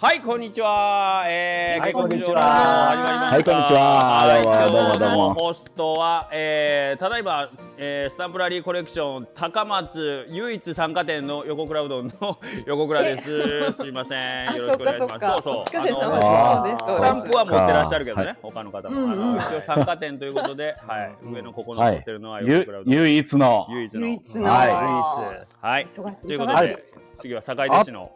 はい、こんにちは。えー、はいこんにちは。始まりました。はいこんにちは。はいどうもどうもホストは、えー、ただいま、えー、スタンプラリーコレクション高松唯一参加店の横倉うどんの横倉です。すいません。よろしくお願いします。そうそう。あのスタンプは持ってらっしゃるけどね、はい。他の方も、うんうん。あの一応参加店ということで、はい、上のここのはい。乗ってるのはゆ横倉うどん、唯一の。唯一の。唯一の、はい。はい。ということで、はい。次は坂井弟子の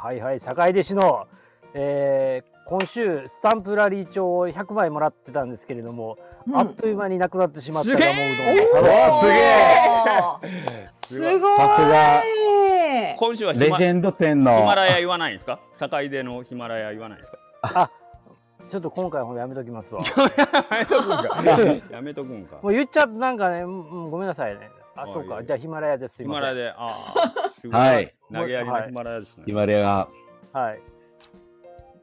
はいはい、坂井弟子の、えー今週、スタンプラリー帳を100枚もらってたんですけれども、うん。あっという間になくなってしまったガモうどすげえすごい。さすが。今週はヒマレジェンド店ヒの。マラヤ言わないんですか？坂井でのヒマラヤ言わないんですか？ちょっと今回ほんとやめときますわ。やめとくんかやめとくんか。もう言っちゃなんかね、うんうんごめんなさいね。あ、そうか。はいじゃあヒマラヤです。ヒマラヤでああ すごい、はい投げやりのヒマラヤですね、ヒマラヤが。はい。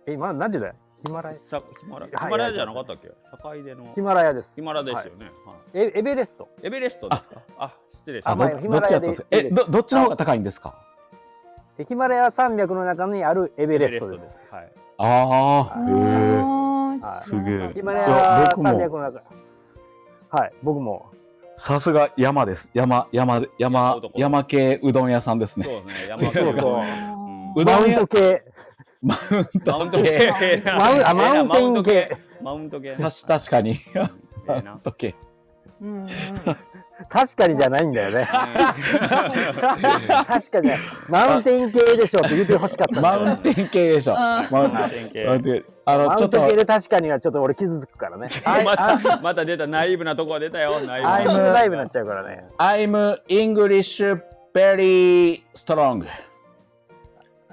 え、今、なんでだよ？ヒマラヤ。さヒマラはいヒマラヤじゃなかったっけ？坂井でのヒマラヤです。ヒマラヤですよね、はいえエベレスト？エベレストですか？あ失礼しあましあどっちやったんですか？え、ど、どっちの方が高いんですか？でヒマラヤ山脈の中にあるエベたレストです。はいああ、へえ。あすげえヒマラヤ山脈の中。はい、僕も。さすが山です。山、山、山、男山系うどん屋さんですね。そうですね。山 そうそう。うん。うどん屋。マウント、系。マウンマウント系。マウンあマウンテン系マウント系。たし確かに。えマウント系。確かにじゃないんだよね。確かにね、マウンテン系でしょって言ってほしかった。マウンテン系でしょ。あマウンテン系マウンテンあの、ちょっとマウント、系で確かにはちょっと俺傷つくからね。またまた出たナイーブなとこが出たよナイアイムーブなライブになっちゃうからね。I'm English very strong.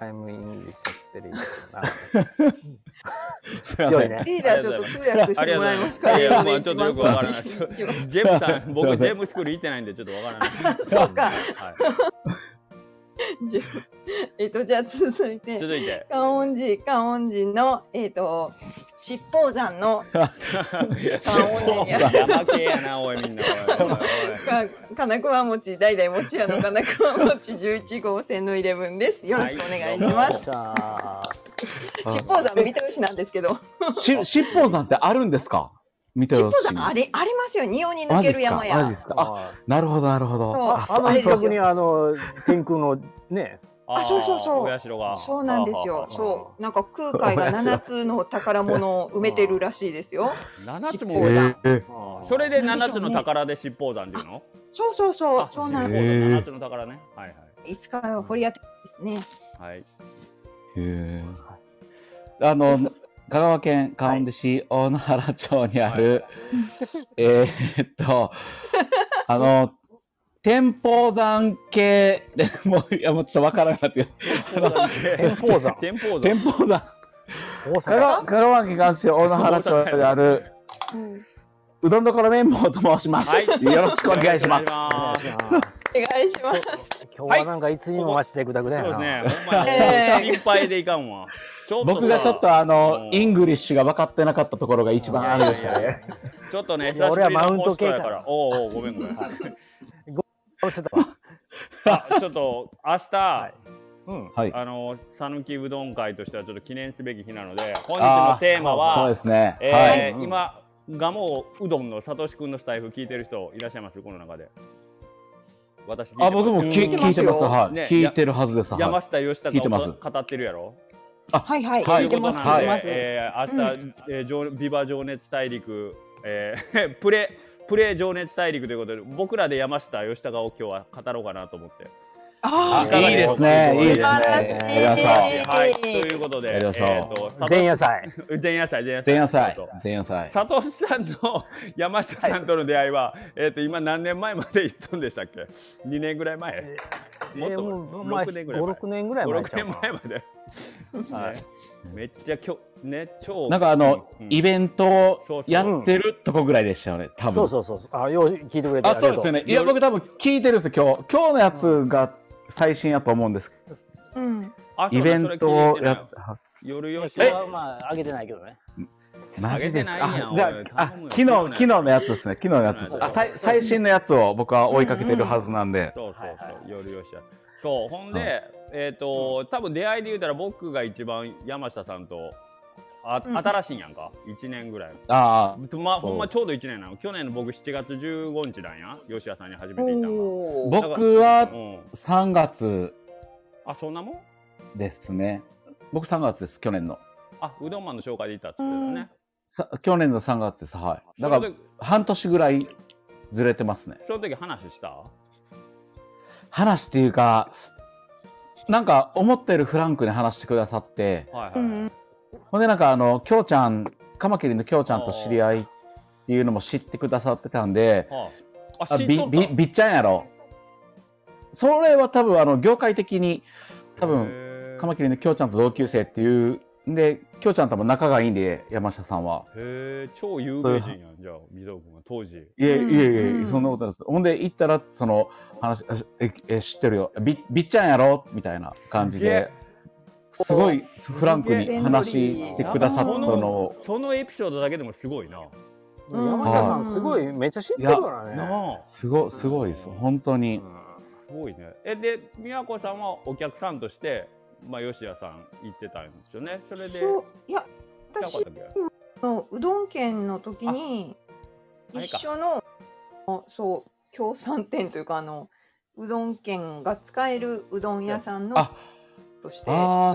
I'm English very すいませね。リーダーちょっと通訳してもらえますかありがとうございます。いやまあちょっとよくわからない。ジェムさん僕ジェムスクール行ってないんでちょっとわからない。そうか。はい えっとじゃあ続いて。続いて。観音寺観音寺のえっと七宝山の。観音寺にある山系やなおいみんな。おいおいおいか金桑餅代々餅屋の金桑餅11号線のイレブンです。よろしくお願いします、さあ、七宝山見通しなんですけど。し、七宝山ってあるんですか？見て七ほしい。宝山ありありますよ。仁王に抜マジっすか？ける山やマジですか？あ、あなるほど、なるほど。そう。あの近くにあの天空のね、あそうそうそう。お社が。そうなんですよ。そう、なんか空海が七つの宝物を埋めてるらしいですよ。七つも七宝山えそれで七つの宝で七宝山っていうの？そうそうそう。あ、そうなんで七宝へー山七つの宝ね。はいはい。す。いつかは掘り当てですね。はい。へえ。あの、香川県観音寺市大野原町にある、えーっと、あの、天保山系で、もう、いや、もうちょっとわからなくなって天保山。天保山天保山。大香川阪。香川県観音市大野原町である、うどんどころ綿棒と申します。はいよろしくお願いします。お願いします。今日はなんかいつにも増してぐだぐだやな。そうですねえー心配でいかんわ僕がちょっとあのう、んイングリッシュが分かってなかったところが一番あるでしょうね。ちょっとね久しぶりの俺はマウントホストやからおうおうごめんごめん ちょっと明日うん。はい。あの讃岐うどん会としてはちょっと記念すべき日なので本日のテーマそうはですね。えはい。ー今ガモうどんのさとしくんのスタイフ聞いてる人いらっしゃいます？この中で私聞いてますあ、僕もき聞いてますよ聞いてます。はい。ね聞いてるはずです。山はい。下義聞いてます孝が語ってるやろ？はいはい。はい。聞いてます。とい。うことなんで、聞いてます。えー明日、えー情ビバ情熱大陸、えー プレプレ情熱大陸ということで僕らで山下義孝を今日は語ろうかなと思って。あいかがいいですね。いいですね。はい。ということでえーと佐前夜祭。藤前夜祭前夜祭。前夜祭。前夜祭。佐藤さんの山下さんとの出会いは、えっ、と今何年前まで行ったんでしたっけ？2年ぐらい前？もっとえーもうまあ6年ぐらい前？5、6年ぐらい前56年ちゃうか。前まで、はいねめっちゃきょね超なんかあの、うんイベントをやってるとこぐらいでしたよね、多分。そうそうそう。あ、よう聞いてくれてあ、そうですよね。いや、僕多分聞いてるんですよ、今日。今日のやつが最新やと思うんです。うん。あイベントをやっ夜よしはまあ、あげてないけどね。マジですか？じゃあ、昨日、昨日のやつですね。昨日のやつですう。んあ、最 最新のやつを僕は追いかけてるはずなんで。そうそうそう、夜よしやそう。ほんで、えっ、と多分出会いで言うたら僕が一番山下さんとあ、うん。新しいんやんか。1年ぐらい。あまあそう。ほんまちょうど1年な。の去年の僕7月15日なんや。吉谷さんに初めて行ったのおー。あ、僕はうん。3月あそんなもん？ですね。僕3月です、去年の。あうどんマンの紹介で行ったっつってたね、さ去年の3月です、はい。だから半年ぐらいずれてますね。その時話した？話っていうか、なんか思ってるフランクに話してくださって、はいはい、うんほんでなんかあの、きょうちゃん、カマキリのきょうちゃんと知り合いっていうのも知ってくださってたんで、はあ、ああびびびっちゃんやろ。それは多分あの、業界的に、多分、分カマキリのきょうちゃんと同級生っていう、んで、きょうちゃんとも仲がいいんで、山下さんは。へえ超有名人やんじゃあ水戸君は当時いえうんいえいえ、うんそんなことないです。ほんで行ったら、その話、あえ、え知ってるよ。びびっちゃんやろみたいな感じで、すごいフランクに話してくださったのを、そのエピソードだけでもすごいなうん山下さん、すごい、めっちゃ知ってるからね。すごすごいです。本当に。すごいねえで美和子さんはお客さんとしてまあ吉谷さん行ってたんですよね。それでいや私のうどん県の時に一緒のあそう協賛店というかあのうどん県が使えるうどん屋さんのあとして。そ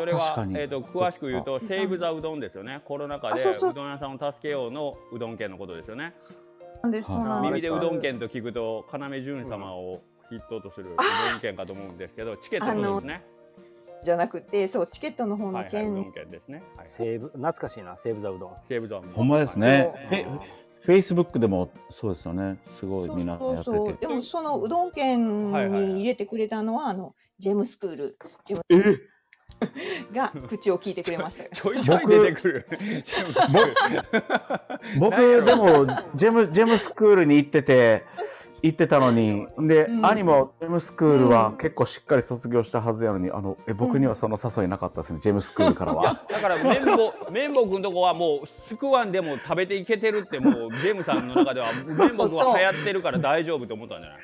れは。えー、と詳しく言うと「セーブ・ザ・うどん」ですよね。コロナ禍でうどん屋さんを助けようのうどん県のことですよね。なんで耳でうどん県と聞くと要潤様を筆頭とするうどん県かと思うんですけどチケットのことですね？じゃなくてそうチケットの方のはいはい、ですね。はい、西武懐かしいな、西武座うどん。セーブ・ザ・ほんまですね。はい。えフェイスブックでもそうですよね。すごいみんなやってて。そうでもそのうどん県はいはいはいに入れてくれたのはあのジェムスクール。ジェムえが口を聞いてくれました。よ ちょいちょい出てくる。僕でもジェムジェムスクールに行ってて行ってたのにで、うん兄もジェムスクールは結構しっかり卒業したはずやのにあのえ僕にはその誘いなかったですね、ジェムスクールからは。だから綿棒綿棒君とこはもうすくわんでも食べていけてるってもうジェームさんの中では綿棒君は流行ってるから大丈夫と思ったんじゃな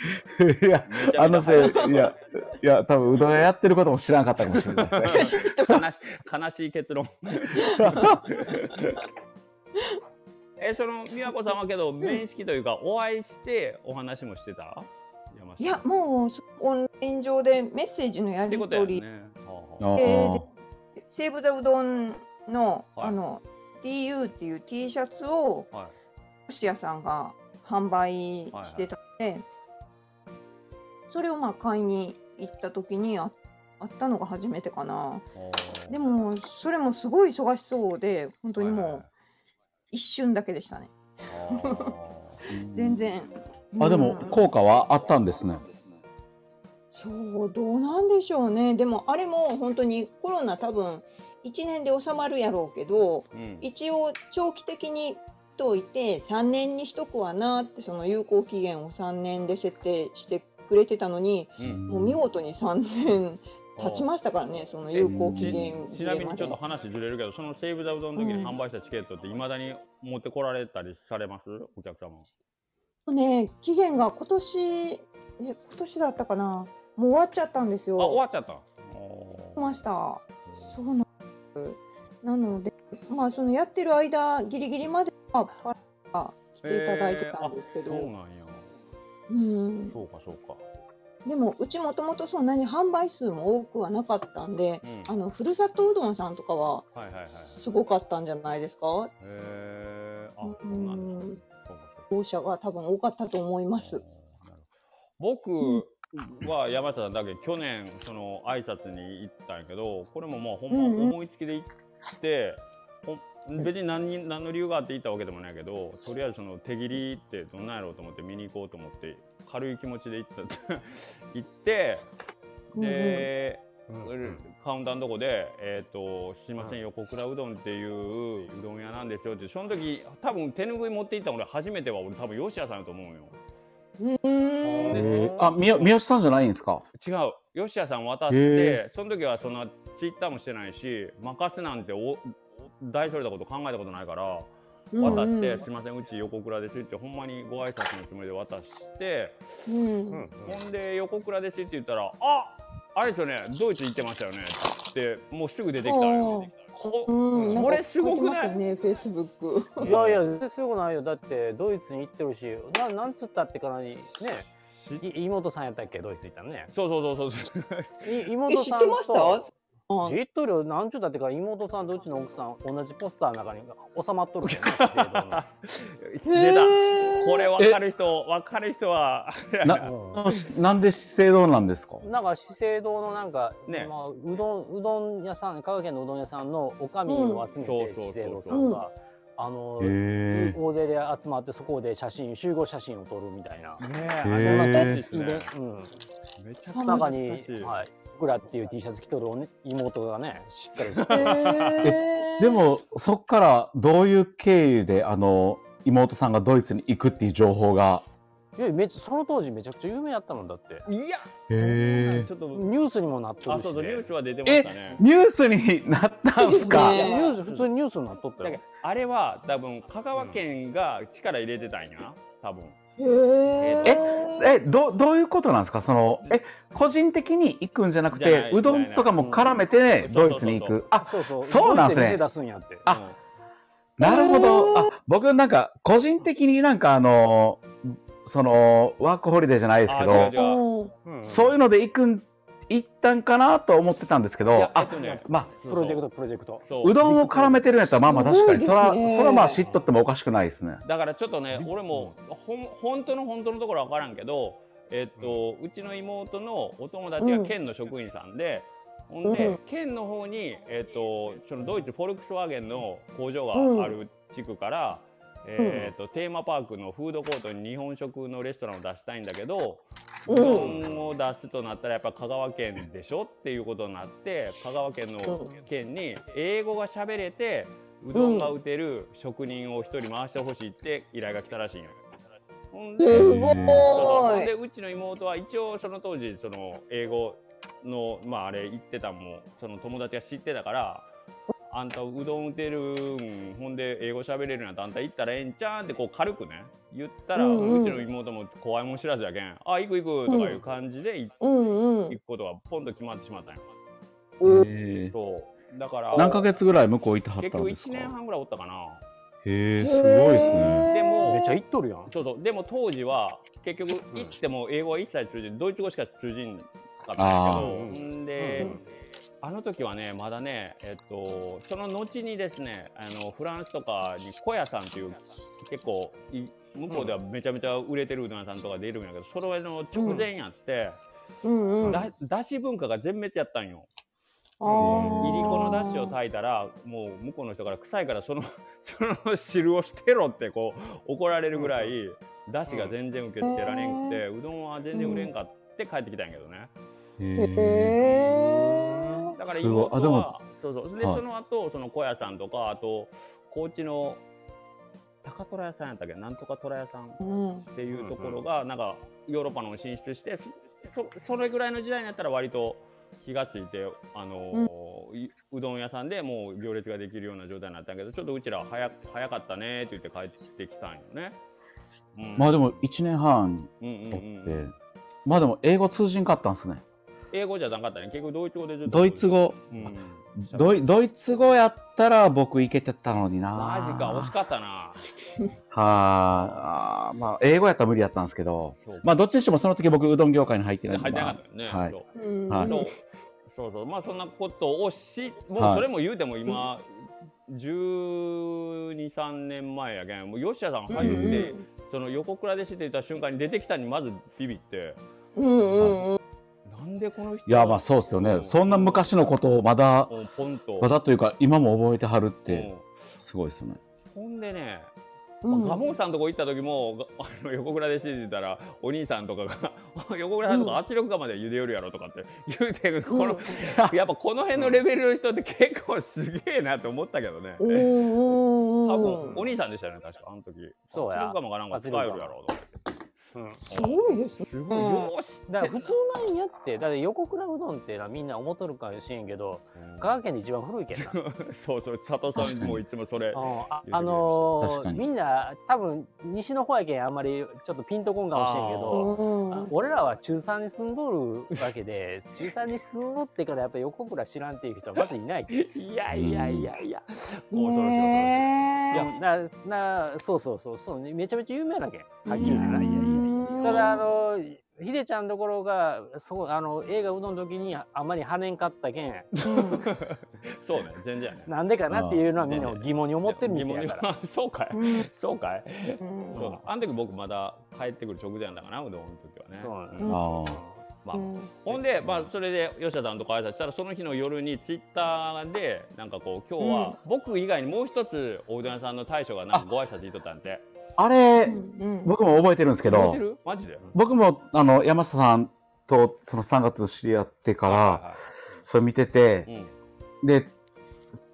い？いやあのせいいやいや多分うどん屋やってることも知らなかったかもしれないね。悲しい結論。えその美和子さんはけど面識というかお会いしてお話もしてた？いやもうそオンライン上でメッセージのやり取り、ね。はああはあ。えー。西武座うどんの,、はい。あの DU っていう T シャツをはい。星屋さんが販売してたので、それをまあ買いに行った時にああったのが初めてかな。でもそれもすごい忙しそうで本当にもう一瞬だけでしたね。全然。あでもうん。効果はあったんですね。そうどうなんでしょうね。でもあれも本当にコロナ多分1年で収まるやろうけどうん。一応長期的にといて3年にしとくわなってその有効期限を3年で設定してくれてたのにうん。もう見事に3年経ちましたからねその有効期限ちなみにちょっと話ずれるけどそのセーブ・ザ・うどんの時にうん。販売したチケットっていまだに持ってこられたりされます？お客様。でね期限が今年え今年だったかな？もう終わっちゃったんですよ。あ終わっちゃった。終ました。そうなんなのでまあそのやってる間ギリギリまでは来ていただいてたんですけど、そうなんや。うん。そうかそうかでもうちもともとそんなに販売数も多くはなかったんで、うん。あのふるさとうどんさんとかははいはいはいはい。すごかったんじゃないですか？へえあうそうなんですか者が多分多かったと思います。僕は山下さんだけ去年その挨拶に行ったんやけどこれもまあほんまうんうん。思いつきで行って、ほん別に何に何の理由があって行ったわけでもないけどとりあえずその手切りってどんなんやろうと思って見に行こうと思って軽い気持ちで行った。行ってで、カウンターのとこで「えー、とすいません横倉うどんっていううどん屋なんですよ」って。その時多分手拭い持って行ったの俺初めては。俺多分吉谷さんやと思うよ。うん。えー。あみよ三好さんじゃないんですか？違う。吉谷さん渡して、へその時はそんなツイッターもしてないし任すなんてお大それたこと考えたことないから渡して「すいませんうち横倉です」ってほんまにご挨拶のつもりで渡して、うん。うん。ほんで横倉ですって言ったら「ああれですよねドイツ行ってましたよねってもうすぐ出てきたのよこうん、これすごくない？ね、フェイスブック。いやいや全然すごくないよ。だってドイツに行ってるしななんつったってかなにね妹さんやったっけ？ドイツ行ったのね。そうそうそうそう。妹さん知ってました？とあ知っとるよなんちゅうだってか妹さんとうちの奥さん同じポスターの中に収まっとるけどね資生堂の。出これ分かる人分かる人はなうんなんで資生堂なんですか？なんか資生堂のなんか、ね。まあ、うどんうどん屋さん香川県のうどん屋さんのおかみを集めて、うん資生堂さん。が、あの。大勢で集まってそこで写真集合写真を撮るみたいな、ねへーあんな感じですね。でうん、めちゃくちゃ中にはい、僕らっていう T シャツ着とるおね妹がねしっかり。へー。でも、そっからどういう経由で、あの、妹さんがドイツに行くっていう情報が？いやめっちゃその当時めちゃくちゃ有名やったもんだって。いやへえちょっとニュースにもなっとあるし、ね。ニュースは出てましたね。ニュースになったんすか？ニュース普通にニュースになっとったよ。だからあれは多分香川県が力入れてたんや多分へー。え、ど、どういうことなんですか？その、え、個人的に行くんじゃなくてうどんとかも絡めてうんドイツに行く。あ、そうそう。そうなんですんやって。あなるほど。あ、僕なんか、個人的になんかあの、その、ワークホリデーじゃないですけどそういうので行くん、行ったんかなと思ってたんですけど、あ、とねまあ、プロジェクトプロジェクト。そう。うどんを絡めてるんやったら、まあまあ確かに、すそら、そらまあ知っとってもおかしくないですね。だからちょっとね俺もほん本当の本当のところは分からんけどえっと、うちの妹のお友達が県の職員さんで、ほんで、うん。県の方に、えっと、そのドイツフォルクスワーゲンの工場うん。がある地区から、えっとテーマパークのフードコートに日本食のレストランを出したいんだけど、ううんどんを出すとなったらやっぱ香川県でしょっていうことになって香川県の県に英語が喋れてうどんが打てる職人を一人回してほしいって依頼が来たらしいんよ。ほんででうちの妹は一応その当時その英語のまああれ言ってたんもその友達が知ってたから。あんたうどん打てるんほんで英語喋れるんやったらあんた行ったらええんちゃうんってこう軽くね言ったら、ううん。うんちの妹も怖いもん知らずやけんあ行く行くとかいう感じで行うんうん。行くことがポンと決まってしまったんよ。うんへえそう。だから何ヶ月ぐらい向こう行ってはっ結局1たんですか？年半ぐらいおったかな。へえ、すごいですね。でもめっちゃ行っとるやん。そうそうでも当時は結局行っても英語は一切通じないドイツ語しか通じんかったんだあけどー。んで、うんあの時はねまだねえっとその後にですねあのフランスとかに小屋さんっていう結構い向こうではめちゃめちゃ売れてるうどん屋さんとか出るんやけどそれの直前やって、うんうんだだし文化が全滅やったんよ。いりこのだしを炊いたらもう向こうの人から臭いからその その汁を捨てろってこう怒られるぐらいだしが全然受け付けられんくて、うどんは全然売れんかって帰ってきたんやけどね。へえ。へだから妹あでもはそうそう。で、はい。その後その小屋さんとかあと高知の高虎屋さんやったっけ？なんとか虎屋さんっていうところがなんかヨーロッパの進出してそそれぐらいの時代になったら割と気がついてあのーいうどん屋さんでもう行列ができるような状態になったけどちょっとうちらは早早かったねって言って帰ってきたんよね。うん。まあでも1年半うんうん経って、うん、まあでも英語通じんかったんですね。英語じゃなかったね。結局ドイツ語でずっと。ドイツ語、うん、ドイドイツ語やったら僕いけてたのにな。マジか。惜しかったな。はあ、まあ英語やったら無理やったんですけど、まあどっちにしてもその時僕うどん業界に入ってないんで入ってなかったよね。はい。そう。うん。はい。そうそう。まあそんなことをしもうはい。それも言うても今、123年前やけん。もう吉田さん入って、その横倉で知っていた瞬間に出てきたにまずビビって。うんうんうんなんでこの人いやまあそうですよね、うん。そんな昔のことをまだ、うんポンと。まだというか今も覚えてはるってうん。すごいですよね。ほんでね、うん。ガモンさんとこ行った時もが あの横倉で知ってたらお兄さんとかが「横倉さんとか圧力釜で茹でよるやろ」とかって言うてこの、やっぱこの辺のレベルの人って結構すげえなって思ったけどね。うん。うん。うん。多分お兄さんでしたよね確か。あの時。そうや。圧力釜かなんか使えるやろとかすごいですね。すごい。よーしだから普通なんやってだって横倉うどんっていうのはみんな思っとるかもしれんけど香川県で一番古いけんなそうそう佐藤さんもいつもそれ うんあのみんな多分西の方やけんあんまりちょっとピンとこんかもしれんけど俺らは中3に住んどるわけで 中3に住んどってからやっぱり横倉知らんっていう人はまずいない。いやいやいやいや。いねやななそうそうそう。そうめちゃめちゃ有名なけん。はっきり言ってないやいやいや。うんただあのひでちゃんのところがそうあの映画うどんの時にあんまり跳ねんかったけん。そうね全然やね。なんでかなっていうのはみんな疑問に思ってる疑問に店やから。そうかい。うん。そうかい。うん。そう。だあの時僕まだ帰ってくる直前だからなうどんの時はね。そうなんうん。まあうん。ほんで、まあ、それで吉田さんとか挨拶したらその日の夜にツイッターでなんかこう今日は僕以外にもう一つおうどん屋さんの大将がなんかご挨拶言っとったんであれ、うん僕も覚えてるんですけど覚えて、る？マジで？僕もあの山下さんとその3月知り合ってから、はそれ見ててで、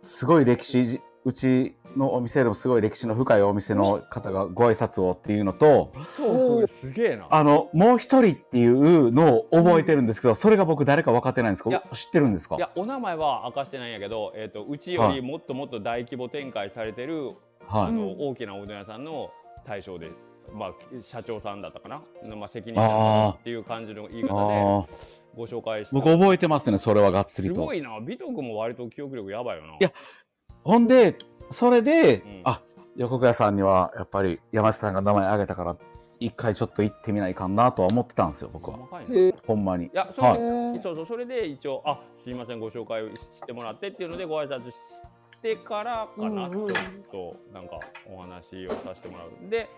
すごい歴史、うちのお店でもすごい歴史の深いお店の方がご挨拶をっていうのと、トークすげえな。あの、もう一人っていうのを覚えてるんですけど、それが僕誰か分かってないんですけいや。ど、知ってるんですか？いやお名前は明かしてないんやけど、えー、とうちよりもっともっと大規模展開されてる、あはい。の大きなおうどん屋さんの大将で、まあ、社長さんだったかな、まあ、責任者っていう感じの言いあ方でーご紹介して僕覚えてますね、それはがっつりと。すご。いな。美徳も割と記憶力やばいよな。いやほんで、それで、ん。あ、横倉さんにはやっぱり山下さんが名前挙げたから、一回ちょっと行ってみないかなとは思ってたんですよ、僕は。ねへほんまに。い。やそはい。そうそうそれで一応あすいませんご紹介をしてもらってっていうのでご挨拶してからかな、うんうんちょっとなんかお話をさせてもらう。で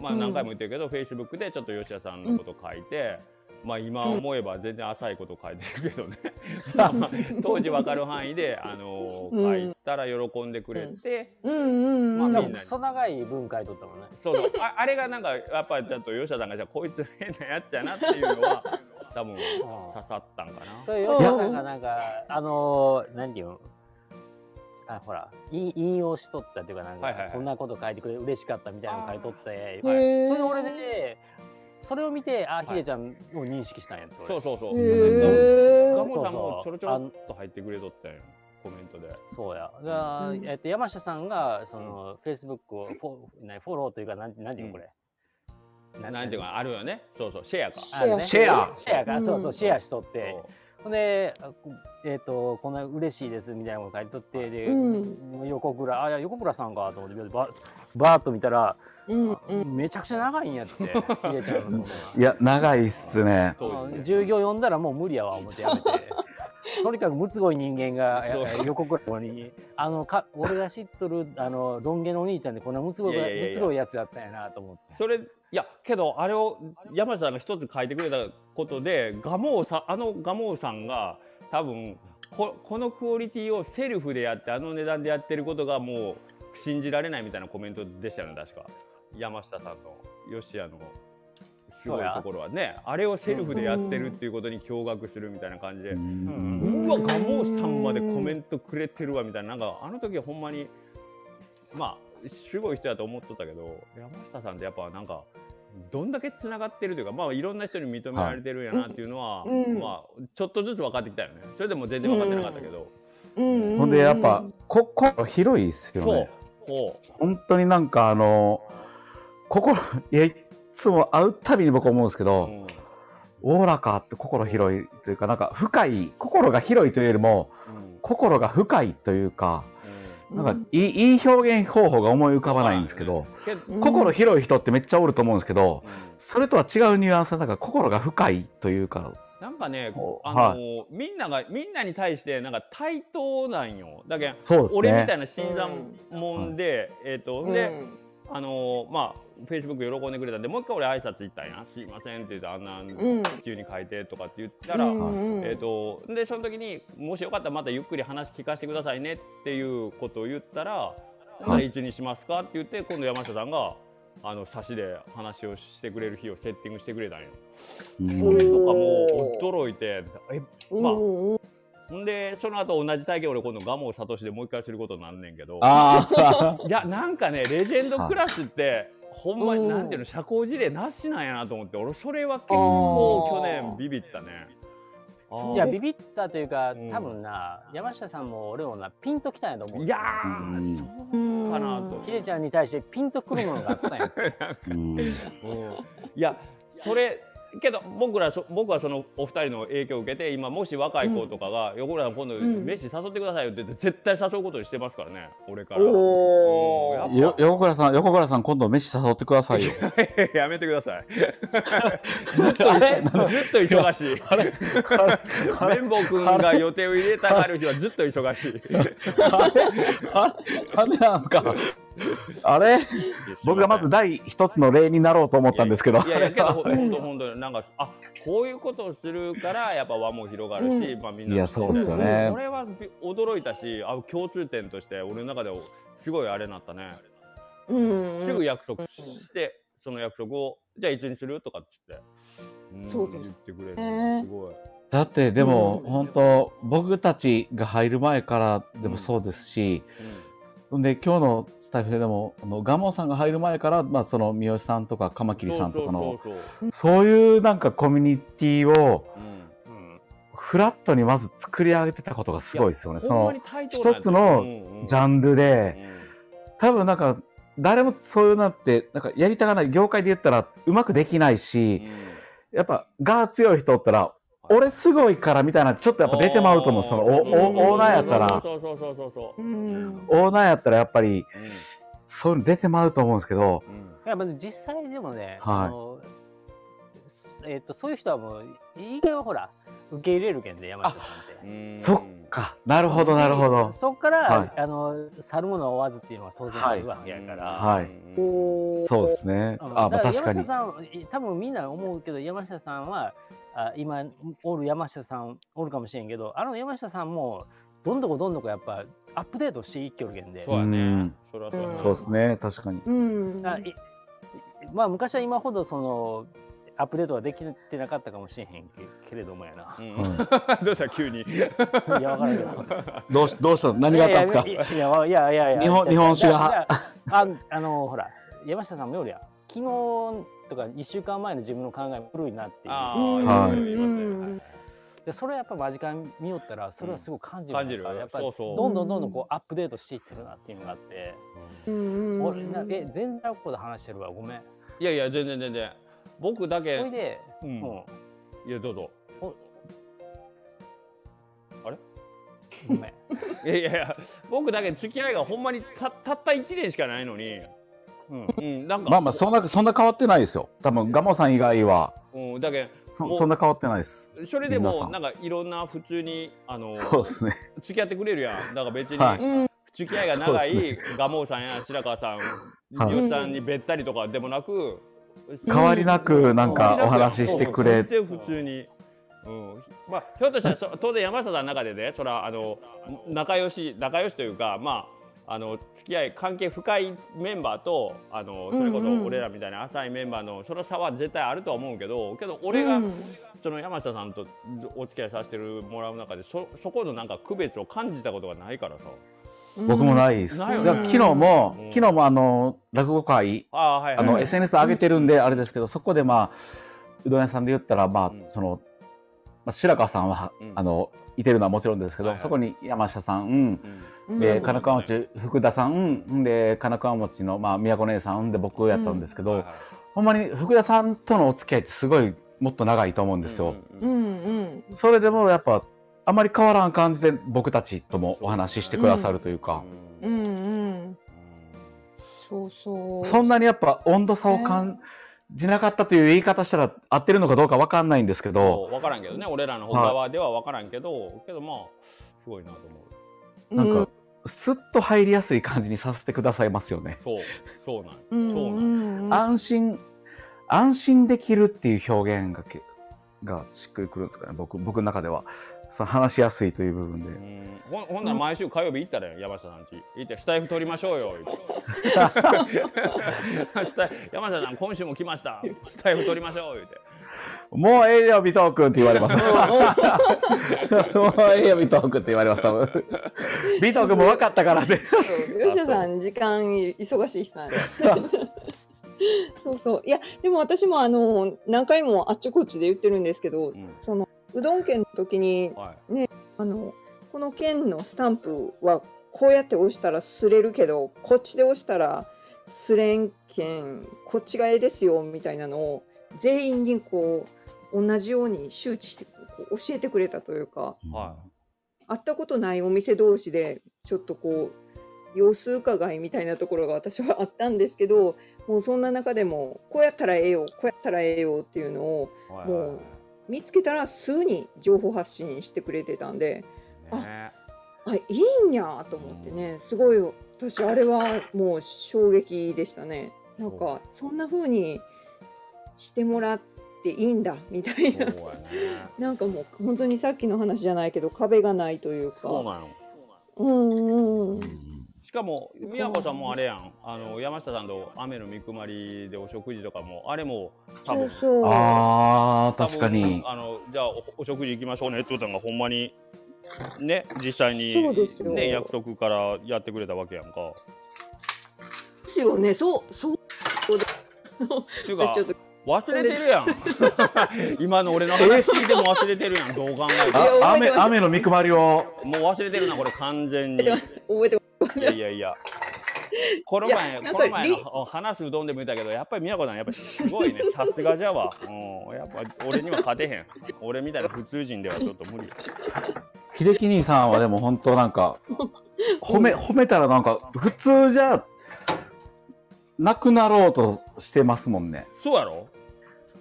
まあうん。何回も言ってるけど、フェイスブックでちょっと吉田さんのこと書いて、まあ今思えば全然浅いこと書いてるけどね、まあまあ当時分かる範囲で、あのうん。書いたら喜んでくれて、うん。うんうん。まあみんなしかもクソ長い文書いとったもんね。そうそう。ああれがなんかやっぱりちょっと吉田さんがじゃあこいつ変なやつやなっていうのは 多分刺さったんかな。吉田さんがなんかあのー、なんていうの？あほら引引用しとったっていうかなんか、はいはいはいこんなこと書いてくれて嬉しかったみたいなの書いとって、へはいーそれ俺でそれを見てあひでちゃんを認識したんやって俺そうそうそう。ガモさんもちょろちょろっと入ってくれとったよ。コメントで。そうや。だからうんえっと、山下さんが、その、フェイスブックをフォなフォローというか、なんなんていうのこれ？なんていうかあるよね。そうそうシェアか。シェアねシェアシェアか、うんそうそう、シェアしとって。で、あこえっ、と、こんな嬉しいですみたいなこと書いとって、で、うん。横倉、あ、いや、横倉さんかと思って、ババーッと見たら、うんうん。めちゃくちゃ長いんやって、いや、長いっすね。従業呼んだらもう無理やわ思ってやめて とにかくむつごい人間が横倉にあのか俺が知っとるあのロン毛のお兄ちゃんでこんなむつごいむつごいやつやったんやなと思って。それいやけどあれを山下さんが一つ書いてくれたことでガモーさんあのガモーさんが多分ここのクオリティをセルフでやってあの値段でやってることがもう信じられないみたいなコメントでしたよね確か。山下さんの吉谷の。すごいところはねあれをセルフでやってるっていうことに驚愕するみたいな感じで、うん。うわガモーさんまでコメントくれてるわみたいな。なんかあの時はほんまにまあすごい人やと思っとったけど山下さんってやっぱなんかどんだけつながってるというかまあいろんな人に認められてるんやなっていうのは、うん。まあちょっとずつ分かってきたよね。それでも全然分かってなかったけど、うん。ほんで、やっぱ、心広いっすよそう。本当になんかあの、心、いや、いつも会うたびに僕思うんですけう、ど、うん。おおらかって心広いというか、なんか深い、心が広いというよりも、心が深いというか、なんかいいいい表現方法が思い浮かばないんですけど、うん。心広い人ってめっちゃおると思うんですけど、うん。それとは違うニュアンスで、なんか心が深いというか、なんかねあの、みんながみんなに対してなんか対等なんよ。だけどね。俺みたいな新参者で、えっ、と、うん。で、あのーまあフェイスブック喜んでくれたんでもう一回俺挨拶行ったんや「すいません」って言ってあんなうん急に書いてとかって言ったら、うんえっ、とでその時にもしよかったらまたゆっくり話聞かせてくださいねっていうことを言ったら「はいいつにしますか?」って言って今度山下さんがあの差しで話をしてくれる日をセッティングしてくれたんよ。うんそれとかも驚いてえまあうほんでその後同じ体験俺今度蒲生聡でもう一回することになんねんけど。ああ、いやなんかねレジェンドクラスってほんまにうん。なんていうの社交辞令なしなんやなと思って俺それは結構去年ビビったね。いやビビったというかうん。多分な山下さんも俺もなピンときたんやと思う。いやうん。ーそうかなと。ひでちゃんに対してピンとくるものがあったんや。いやそれけど僕らそ僕はそのお二人の影響を受けて今もし若い子とかが「横倉さん今度ん。飯誘ってくださいよ」って言って絶対誘うことにしてますからね俺から。よ横倉さん横倉さん今度飯誘ってくださいよ。やめてください。ずっとあれ？ずっと忙しい。綿棒くんが予定を入れたがる日はずっと忙しい。あれ？あれ？なんですか？あれ？僕がまず第一つの例になろうと思ったんですけど。いやいやけど 本当本当なんかあこういうことをするからやっぱ輪も広がるし、うん。まあみんないやそうですよね。それはび驚いたしあ共通点として俺の中ですごいあれになったね。うん。すぐ約束してその約束をじゃあいつにするとかっつって。んそうです。言ってくれる。ねすごい。だってでもうん。本当僕たちが入る前からでもそうですし、ほん。で今日のスタイフでもあのガモンさんが入る前から、まあ、その三好さんとかカマキリさんとかのそういうなんかコミュニティをフラットにまず作り上げてたことがすごいですよね。その一つのジャンルで、多分なんか誰もそういうなってなんかやりたがない業界で言ったらうまくできないし、やっぱが強い人おったら俺すごいからみたいなちょっとやっぱ出てまうと思うそのおおオーナーやったら。オーナーやったらやっぱりそうそういうの出てまうと思うんですけどいやまず実際でもね、はい。あのえっとそういう人はもう意外はほら受け入れるけんで山下さんって。うん。そっか。なるほどなるほど。そっから、はい。あの去るものは追わずっていうのは当然あるわけやから。はい。そうですね。うん。あまあ確かに山下さんい多分みんな思うけど山下さんはあ今おる山下さんおるかもしれんけどあの山下さんもどんどこどんどこやっぱアップデートしていっきょるけんで。そうやね。うん。それはそうそうですね。確かに。うん。あいまあ昔は今ほどそのアップデートはできてなかったかもしれへんけけれどもやな。うん。どうした？急に。いやわからんけど。どうしどうした？何があったんですか？いやいやいやいやいや日本日本酒がいやいやああのほら山下さんもよるや。ん昨日とか1週間前の自分の考え古いなっていう。あうん。あはい。言いますねでそれやっぱ間近に見よったらそれはすごく感じる,、感じる。やっぱりそうそう。どんどんどんどんこうアップデートしていってるなっていうのがあって、うん俺なえ全然ここで話してるわごめん。いやいや全然全然。僕だそけれで、ううんん、いやどうぞ。ごめん。いやいやいや僕だけ付き合いがほんまにたたった1年しかないのにうん。うん。なんか。まあまあそんなそんな変わってないですよ。多分ガモさん以外は。うん。だけもそう。そんな変わってないです。それで皆さん。もなんかいろんな普通にあのそうですね。付き合ってくれるやん。だから別にはい。うん付き合いが長い蒲生さんや白川さんはい。三好さんにべったりとかでもなく変わりなくなんかお話ししてくれ。全然普通に。うん、まあひょっとしたらそ当然山下さんの中でねそらあの仲良し仲良しというかまああの付き合い関係深いメンバーとあのそれこそ俺らみたいな浅いメンバーのその差は絶対あるとは思うけどけど俺がうん。その山下さんとお付き合いさせてもらう中でそそこのなんか区別を感じたことがないからさ。僕もないです。昨日も、うん。昨日もあの、落語会、ああはいはいあの、はい SNS 上げてるんで、あれですけど、そこでまあ、うどん屋さんで言ったら、まあ、うん。その、まあ、白川さんは、うん。あの、いてるのはもちろんですけど、はいはい。そこに山下さん、うん。うん。で、金川餅、福田さん、んで、金川餅の、まあ、宮子姉さんで僕やったんですけど、はいはい。ほんまに福田さんとのお付き合いってすごい、もっと長いと思うんですよ。うんうんうん。うんそれでもやっぱ、あまり変わらん感じで僕たちともお話ししてくださるというか、うんうんそうそう。そんなにやっぱ温度差を感じなかったという言い方したら合ってるのかどうかわかんないんですけど、分からんけどね。俺らの側では分からんけど、けどまあすごいなと思う。なんか、スッと入りやすい感じにさせてくださいますよね。そうそうなんうんそううん。うん安心、安心できるっていう表現がけがしっくりくるんですかね、僕僕の中では。その話しやすいという部分で。うん。ほんほんなら毎週火曜日行ったらよ山下さんち。行ってスタイフ取りましょうよ。山下さん今週も来ました。スタイフ取りましょう。言うて。もうええよ、ビトークって言われます。もうええよ、ビトークって言われます、多分。ビトークも分かったからね。吉田さん時間忙しい人なんで。そう。そういやでも私もあの何回もあっちこっちで言ってるんですけど、ん。そのうどん券の時にはい。あのこの券のスタンプはこうやって押したら擦れるけどこっちで押したら擦れん券こっちがええですよみたいなのを全員にこう同じように周知して教えてくれたというかは会ったことないお店同士でちょっとこう様子伺いみたいなところが私はあったんですけどもうそんな中でもこうやったらええよこうやったらええよっていうのをいはい。もう見つけたらすぐに情報発信してくれてたんでね。あいいんやと思ってねすごい私あれはもう衝撃でしたね。なんかそんな風にしてもらっていいんだみたいな。ね。なんかもう本当にさっきの話じゃないけど壁がないというか。そうなの。うんうん。うんしかも宮子さんもあれやん。あの山下さんと雨の見くまりでお食事とかもあれも多分。そうそう。ああ、確かに。あのじゃあおお食事行きましょうねって言ったのがほんまにね実際にそうですよ。ね約束からやってくれたわけやんか。ですよね。そうそう。そうでっていうか私ちょっと忘れてるやん。今の俺の話聞いても忘れてるやん。どう考えていやあ雨雨の見配りを。もう忘れてるなこれ完全に。い 覚えてますやいやいや。このい前この前りの話すうどんでも言ったけどやっぱり宮子さんやっぱりすごいね さすがじゃわ、うん、やっぱ俺には勝てへん。俺みたいな普通人ではちょっと無理。秀樹兄さんはでも本当なんか、褒め、褒めたらなんか、普通じゃ、なくなろうとしてますもんね。そうやろ？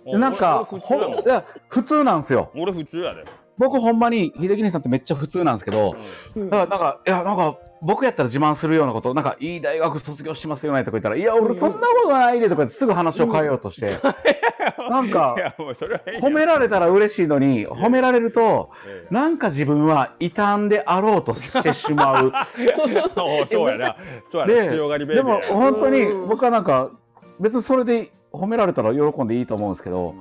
なんか、ほいや、普通なんですよ。俺普通やで、僕ほんまに、秀樹兄さんってめっちゃ普通なんですけど、うん。だからなんか、いや、なんか、僕やったら自慢するようなこと、なんか、いい大学卒業しますよねとか言ったら、いや、俺そんなことないでとかすぐ話を変えようとして、う それはいいやん褒められたら嬉しいのに、褒められると、えなんか自分は異端であろうとしてしまう。そうやな。そうやな。で、強がりでも本当にうん。僕はなんか、別にそれで褒められたら喜んでいいと思うんですけど、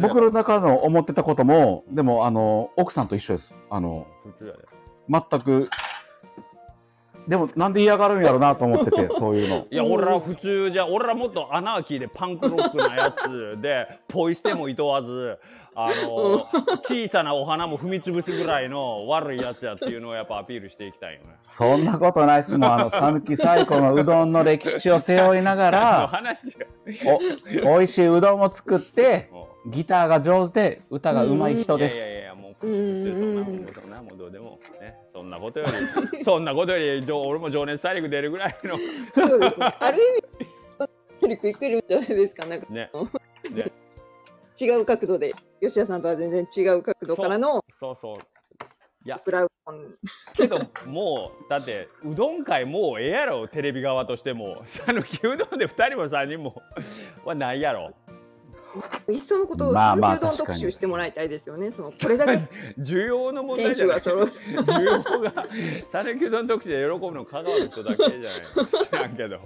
僕の中の思ってたことも、でもあの、奥さんと一緒です。あの、全く、でもなんで嫌がるんやろうなと思ってて、そういうの。いや俺ら普通じゃ俺らもっとアナーキーでパンクロックなやつで ポイ捨てもいとわずあの 小さなお花も踏み潰すぐらいの悪いやつやっていうのをやっぱアピールしていきたいよね。そんなことないっすもん。あの、讃岐最古のうどんの歴史を背負いながら、お、美味しいうどんを作って、もギターが上手で歌が上手い人ういやいやです。いやもうそんなもんそんなもんどうでもねそんなことより そんなことより俺も情熱大陸出るぐらいの。そうですね。ある意味、いけるんじゃないですか。なんかね。ね。違う角度で、吉田さんとは全然違う角度からのそうそう。いや。クラウドン。けどもうだってうどん会もうええやろテレビ側としても。讃岐うどんで2人も3人も。はないやろいっそのことを讃岐うどん特集してもらいたいですよね。そのこれだけ 需要の問題選じゃない。需 要が讃岐うどん特集で喜ぶの香川の人だけじゃない。知らんけど。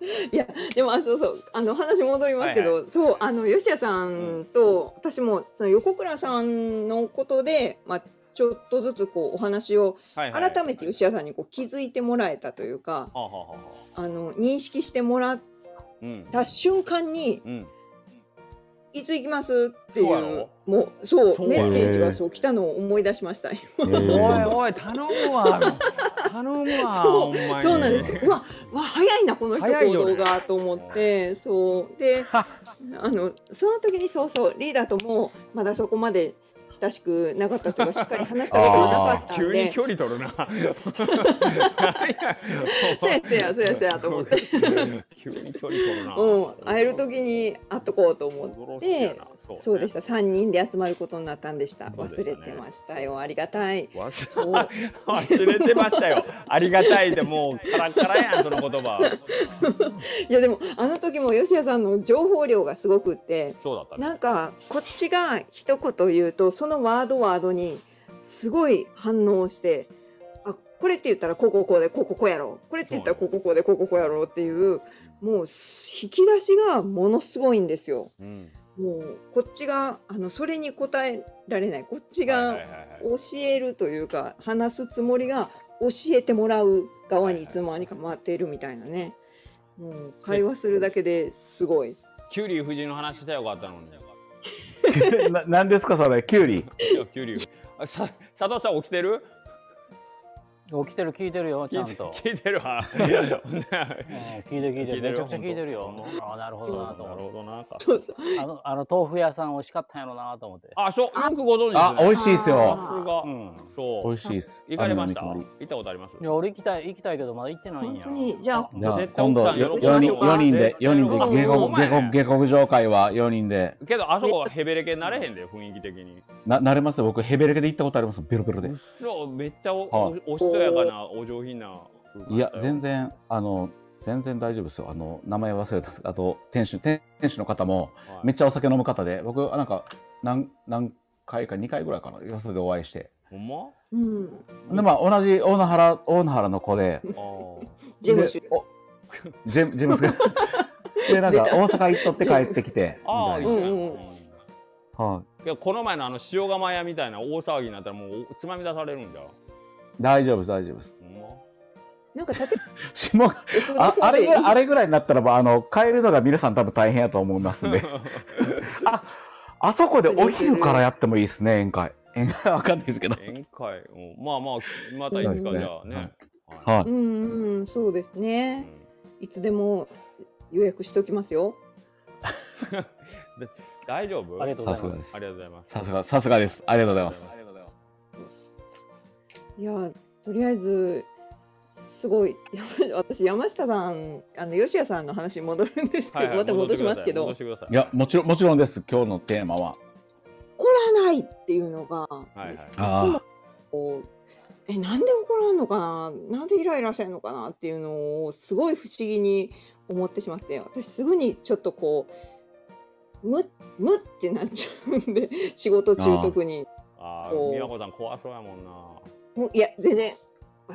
いやでもあそうそう。あの話戻りますけど、はいそうあの吉谷さんと私もその横倉さんのことで、まあ、ちょっとずつこうお話をはいはい。改めて吉谷さんにこう気づいてもらえたというかはあはあはああ。の認識してもらっうん。た瞬間にうん「いつ行きます?」っていそうもうそうそうメッセージがそう来たのを思い出しました。えおいーおい頼むわ。頼むわ そうそうなんです。よ。うわ、わ早いなこの人行動がと思って、そう。で、あのその時にそうそうリーダーともまだそこまで親しくなかったとかしっかり話したことがなかったん急にで、距離取るな。そうやそうやそうやそうやと思って、急に距離取るな。うん会える時に会っとこうと思って。そうそうでした。三人で集まることになったんでした。ね忘れてましたよ。ありがたい。忘れてましたよ。ありがたいでもうカラッカラやんその言葉。いやでもあの時も吉谷さんの情報量がすごくって。そうだったね。なんかこっちが一言言うとそのワードワードにすごい反応してあこれって言ったらこうこうこうでこうこうこうやろこれって言ったらこうこうこうでこうこうこうやろっていうもう引き出しがものすごいんですよ。うん。もうこっちがあのそれに答えられない。こっちが教えるというか話すつもりが教えてもらう側にいつの間にか回っているみたいなね。もう会話するだけですごい。キュウリ夫人の話したらよかったのに。ななんですかそれキュウリいや キュウリあさ佐藤さん起きてる？起きてる聞いてるよちゃんと。聞いてるわ。うん聞いてる聞いてるめちゃくちゃ聞いてるよ本。ああなるほどなとなる思って。ほどな。あのあの豆腐屋さん美味しかったんやろなと思って。あ、そう、よくご存知。あ美味しいですよさすが。うん。そう。美味しいです行かれました？行ったことあります？いや俺行きたい行きたいけどまだ行ってないんや。本当に？じゃあ今度四人よ四人で四人でうん下お前克下克下克上会は四人でけど、あそこはヘベレケになれへんで、雰囲気的に。な慣れます？よ僕ヘベレケで行ったことあります？ベロベロでそ、めっちゃお、はおおしとやかな、お上品ないや。全然あの全然大丈夫ですよ。あの名前忘れたんですけどあと店主店店主の方もはい。めっちゃお酒飲む方で僕なんか何何回か2回ぐらいかなよそでお会いして。ほんま？うん。でまあ同じ大野原大野原の子で。ジェムシでおジェジェムスが でなんか大阪行っとって帰ってきて あー、みたいな。いいっすねこの前のあの塩釜屋みたいな大騒ぎになったらもうつまみ出されるんじゃう？大丈夫です大丈夫です。なんか縦 下がああれぐらいあれれぐらいになったらばあの帰るのが皆さん多分大変やと思いますんで。ああそこでお昼からやってもいいですね宴会。宴会わかんないですけど。宴会、うん、まあまあまたいつかじゃあね。ははい。うんうんそうですいね。いつでも予約しておきますよ。で 大丈夫？ありがとうございます。さすがです。ありがとうございます。さすがさすがです。ありがとうございますいやとりあえずすごい山 私山下さんあの吉谷さんの話に戻るんですけど、はいはいまた戻しますけど。い。いやもちろんもちろんです今日のテーマは。怒らないっていうのが、はいはい。あこうえなんで怒らんのかななんでイライラしてんのかなっていうのをすごい不思議に思ってしまって私すぐにちょっとこうむむってなっちゃうんで仕事中特に。あこう。あ宮子さん怖そうやもんなもういや全然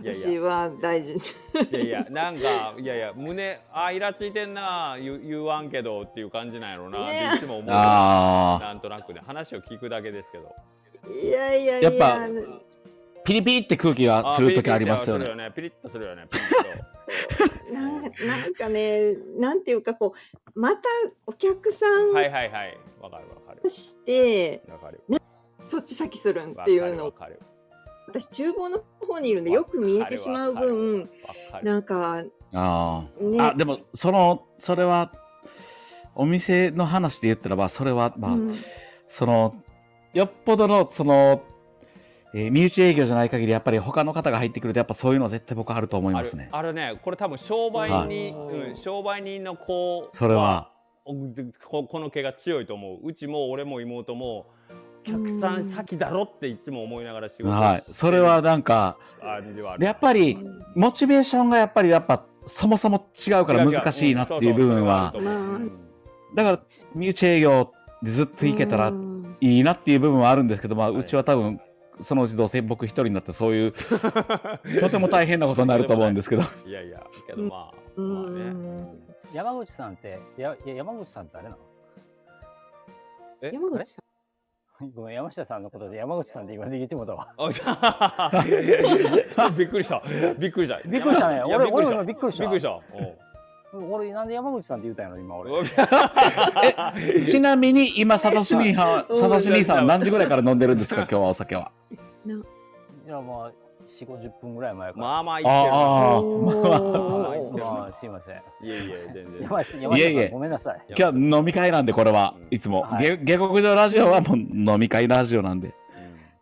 いやいや。私は大事。いやいやなんかいやいや胸あイラついてんな言言わんけどっていう感じなんやろうなってねいつも思う。あなんとなくね話を聞くだけですけど。いやいやいや。やっぱピリピリって空気がする時ありますよね。ピリッとするよね。ピリッと。なんなんかねなんていうかこうまたお客さんはいはいはい。わかるわかる。としてわかる。そっち先するんっわていうの。わかる私厨房の方にいるんでよく見えてしまう分なんかあー、ね。あでもそのそれはお店の話で言ったらばそれはまあ、うん。そのよっぽどのその、えー身内営業じゃない限りやっぱり他の方が入ってくるとやっぱそういうの絶対僕あると思いますね。あるね。これ多分商売人、はい。うん、商売人の子それは。おここの毛が強いと思う。うちも俺も妹もお客さん先だろっていつも思いながら仕事はい。それはなんかやっぱりモチベーションがやっぱりやっぱそもそも違うから難しいなっていう部分は。だから身内営業でずっといけたらうん。いいなっていう部分はあるんですけど、まあ、はい。うちは多分そのうちどうせ僕一人になってそういう とても大変なことになると思うんですけど。いやいやけどまあ、うまあね。ん山口さんってやいや山口さんってあれなの？え山口さごめん山下さんのことで山口さんで言ってもだわ。あ びっくりした。びっくりした。びっくりしたね。俺俺もびっくりした。びっくりした。俺なんで山口さんって言ったんやろ今俺。う。んちなみに今サトシ兄さ ん。サトシ兄さん何時ぐらいから飲んでるんですか今日はお酒は。いやまあ四五十分ぐらい前から。まあまあ言ってるな。あまー。あまあすいません。いやいや全然。山下山いえいえ。下さんごめんなさい。今日は飲み会なんでこれは。うん。いつも、はい。げ下克上ラジオはもう飲み会ラジオなんで。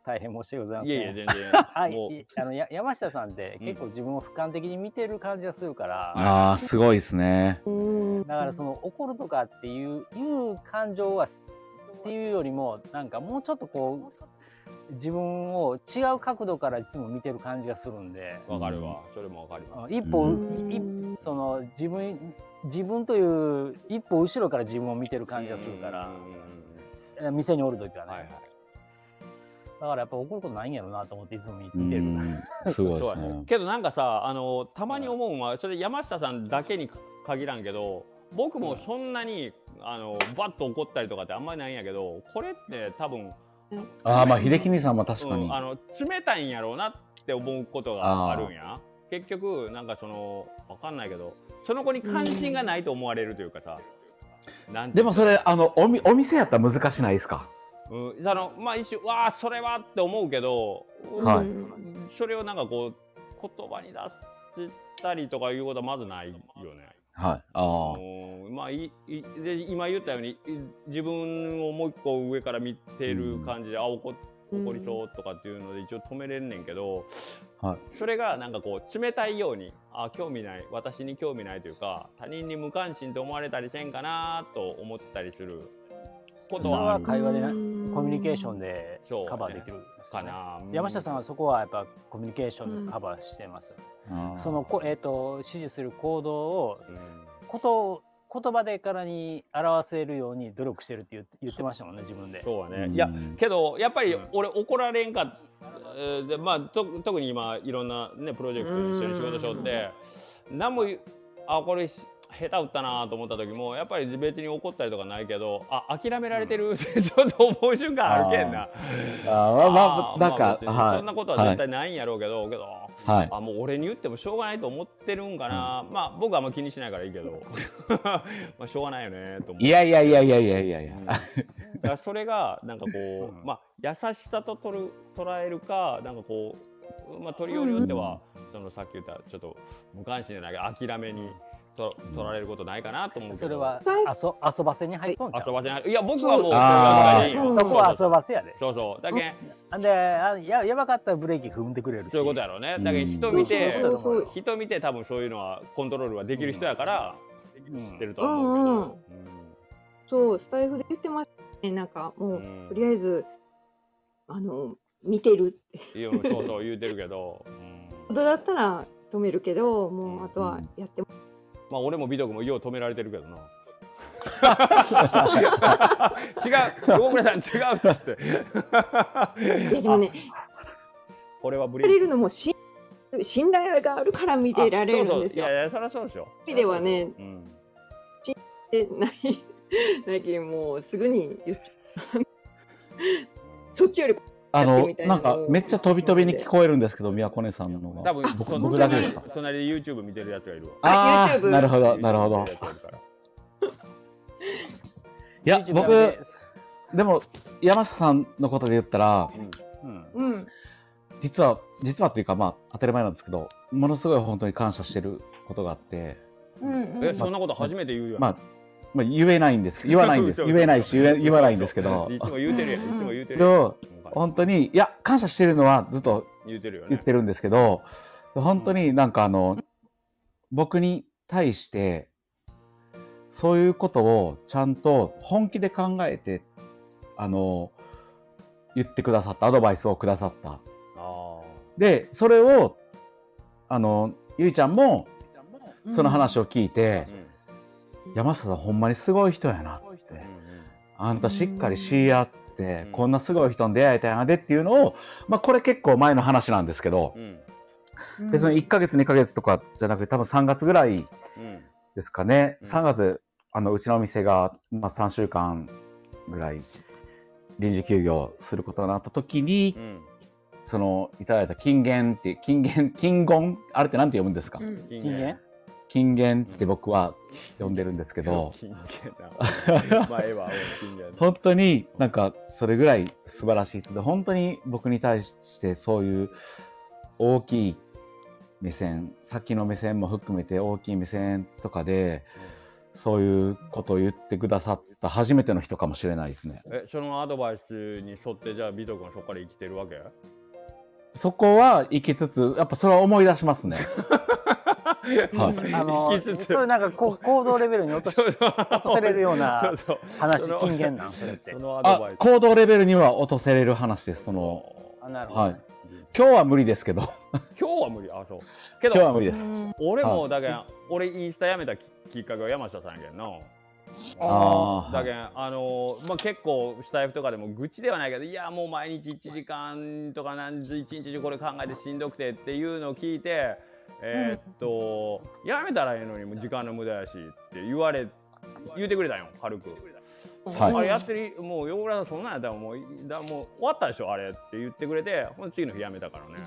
大変申し訳ございません。いやいや全はい。然もう。いあのや山下さんって結構自分を俯瞰的に見てる感じがするから。ああすごいですね。うん。だからその怒るとかっていういう感情はっていうよりもなんかもうちょっとこう自分を違う角度からいつも見てる感じがするんで。わかるわ。それもわかりまあ一歩、うその自分自分という一歩後ろから自分を見てるす感じがするから。店におる時はね、はいはい。だからやっぱ怒ることないんやろなと思っていつも見てる、ん。すごいですね。けどなんかさあのたまに思うのはそれ山下さんだけに限らんけど僕もそんなにあのバッと怒ったりとかってあんまりないんやけどこれって多分、ああまあ秀樹兄さんも確かに。うんあの冷たいんやろうなって思うことがあるんや。結局なんかそのわかんないけどその子に関心がないと思われるというかさ、でもそれ、あの、おみお店やったら難しないですか？うん、あのまあ一瞬わあそれはって思うけど、はい。うんそれをなんかこう言葉に出したりとかいうことはまずないよね。はい。ああ。うんまあいいで今言ったようにい自分をもう一個上から見てる感じで、あ怒怒りそうとかっていうので一応止めれんねんけど、はいそれがなんかこう冷たいようにあ興味ない私に興味ないというか他人に無関心と思われたりせんかなと思ったりすることははある会話でなココミュニケーションでカバーできる、かな。山下さんはそこはやっぱコミュニケーションでカバーしてます？そのこ、えー、と指示する行動をうん。ことを言葉でからに表せるように努力してるって言って言ってましたもんね自分で。そうはね、うん。いやけどやっぱりうん。俺怒られんかえーでまあと特に今いろんなねプロジェクトで一緒に仕事しよって何も言うあこれし下手打ったなと思った時もやっぱり別に怒ったりとかないけどあ諦められてるって ちょっと思う瞬間あるけんな。あー。まあまあ、なんか、はい。そんなことは絶対ないんやろうけど、けどはい。あもう俺に言ってもしょうがないと思ってるんかな、まあ僕はあんま気にしないからいいけど。まあしょうがないよねと思っていやいやいやいやいやいやいや。うん。だそれがなんかこう、まあ優しさと取る捉えるかなんかこう、まあ、取りようによっては、そのさっき言ったちょっと無関心じゃないけど諦めにと取られることないかなと思うけど。それは遊遊ばせに入っとんちゃう。遊ばせない。いや僕はもうあそそこは遊ばせやで。そうそう。だけんであややばかったらブレーキ踏んでくれるし。そういうことやろうね。うん。だけど人見てそうそうそう。人見て多分そういうのはコントロールはできる人やから、うん。知ってるとは思うけど、うんうんそうスタイフで言ってましたね。なんかもう、うん。とりあえずあの見てるって。いやそうそう言うてるけど、うん。だったら止めるけどもうあとはやってもまあ俺も美徳もよう止められてるけどな。違う、大倉さん違うっつって。いやでもねこれはブレーキ。見れるのも信信頼があるから見てられるんですよ。あそうそういやいや、そりゃそうでしょ。意味ではねうん。でないないけどもうすぐに言っちゃうそっちよりあのななんか、めっちゃ飛び飛びに聞こえるんですけど、宮古根さんのが。多分僕そ僕だけですか？隣で YouTube 見てるやつがいるわ。ああ、YouTube なるほど、なるほど。いや、僕、でも、山下さんのことで言ったら、うんうん実は、実はっていうか、まあ、当たり前なんですけど、ものすごい本当に感謝してることがあって、うんうんえ、そんなこと初めて言うよ。まあ、まあ、言えないんです言わないんです。言えないし、言わないんですけど、いつも言うてるやん。いつも言うてる。本当に、いや、感謝してるのはずっと言うてるよね。言ってるんですけど、本当になんかあの、僕に対して、そういうことをちゃんと本気で考えて、あの、言ってくださった、アドバイスをくださった。あで、それを、あの、ゆいちゃんも、その話を聞いてあ。う、ん山下さんほんまにすごい人やな、つって。あんたしっかりしいや、つって、うん。こんなすごい人に出会えたんやでっていうのを、まあこれ結構前の話なんですけどう、ん。うん。別に1ヶ月2ヶ月とかじゃなくて多分3月ぐらいうん。ですかね、うん。3月あのうちのお店が、まあ、3週間ぐらい臨時休業することになった時に、うん。そのいただいた金言って金言金言あれって何て読むんですか、金言金言って僕は呼んでるんですけど。本当になんかそれぐらい素晴らしい人で本当に僕に対してそういう大きい目線先の目線も含めて大きい目線とかでそういうことを言ってくださった初めての人かもしれないですね。え、そのアドバイスに沿って、じゃあ、美徳はそこから生きてるわけ？そこは生きつつやっぱそれは思い出しますね。はい。あの生きつつ。それなんかこう行動レベルに落としそうそう。落とせれるような そうそう。話その金言なんそれって。あ行動レベルには落とせれる話です。その。あなるほど、はい。今日は無理ですけど。今日は無理。あ、そう。け今日はど、無理です。俺も、はい。だけん、俺インスタやめたききっかけは山下さんやけんな。あー。だけん、あのーまあ、結構スタイフとかでも愚痴ではないけどいやもう毎日1時間とか何時一日中これ考えてしんどくてっていうのを聞いてえーっと、やめたらええのにもう時間の無駄やしって言われ言うてくれたんよ軽く。はい。あれやってるもう横倉さんそんなんやったらもういだもう終わったでしょあれって言ってくれてほんで次の日やめたからね。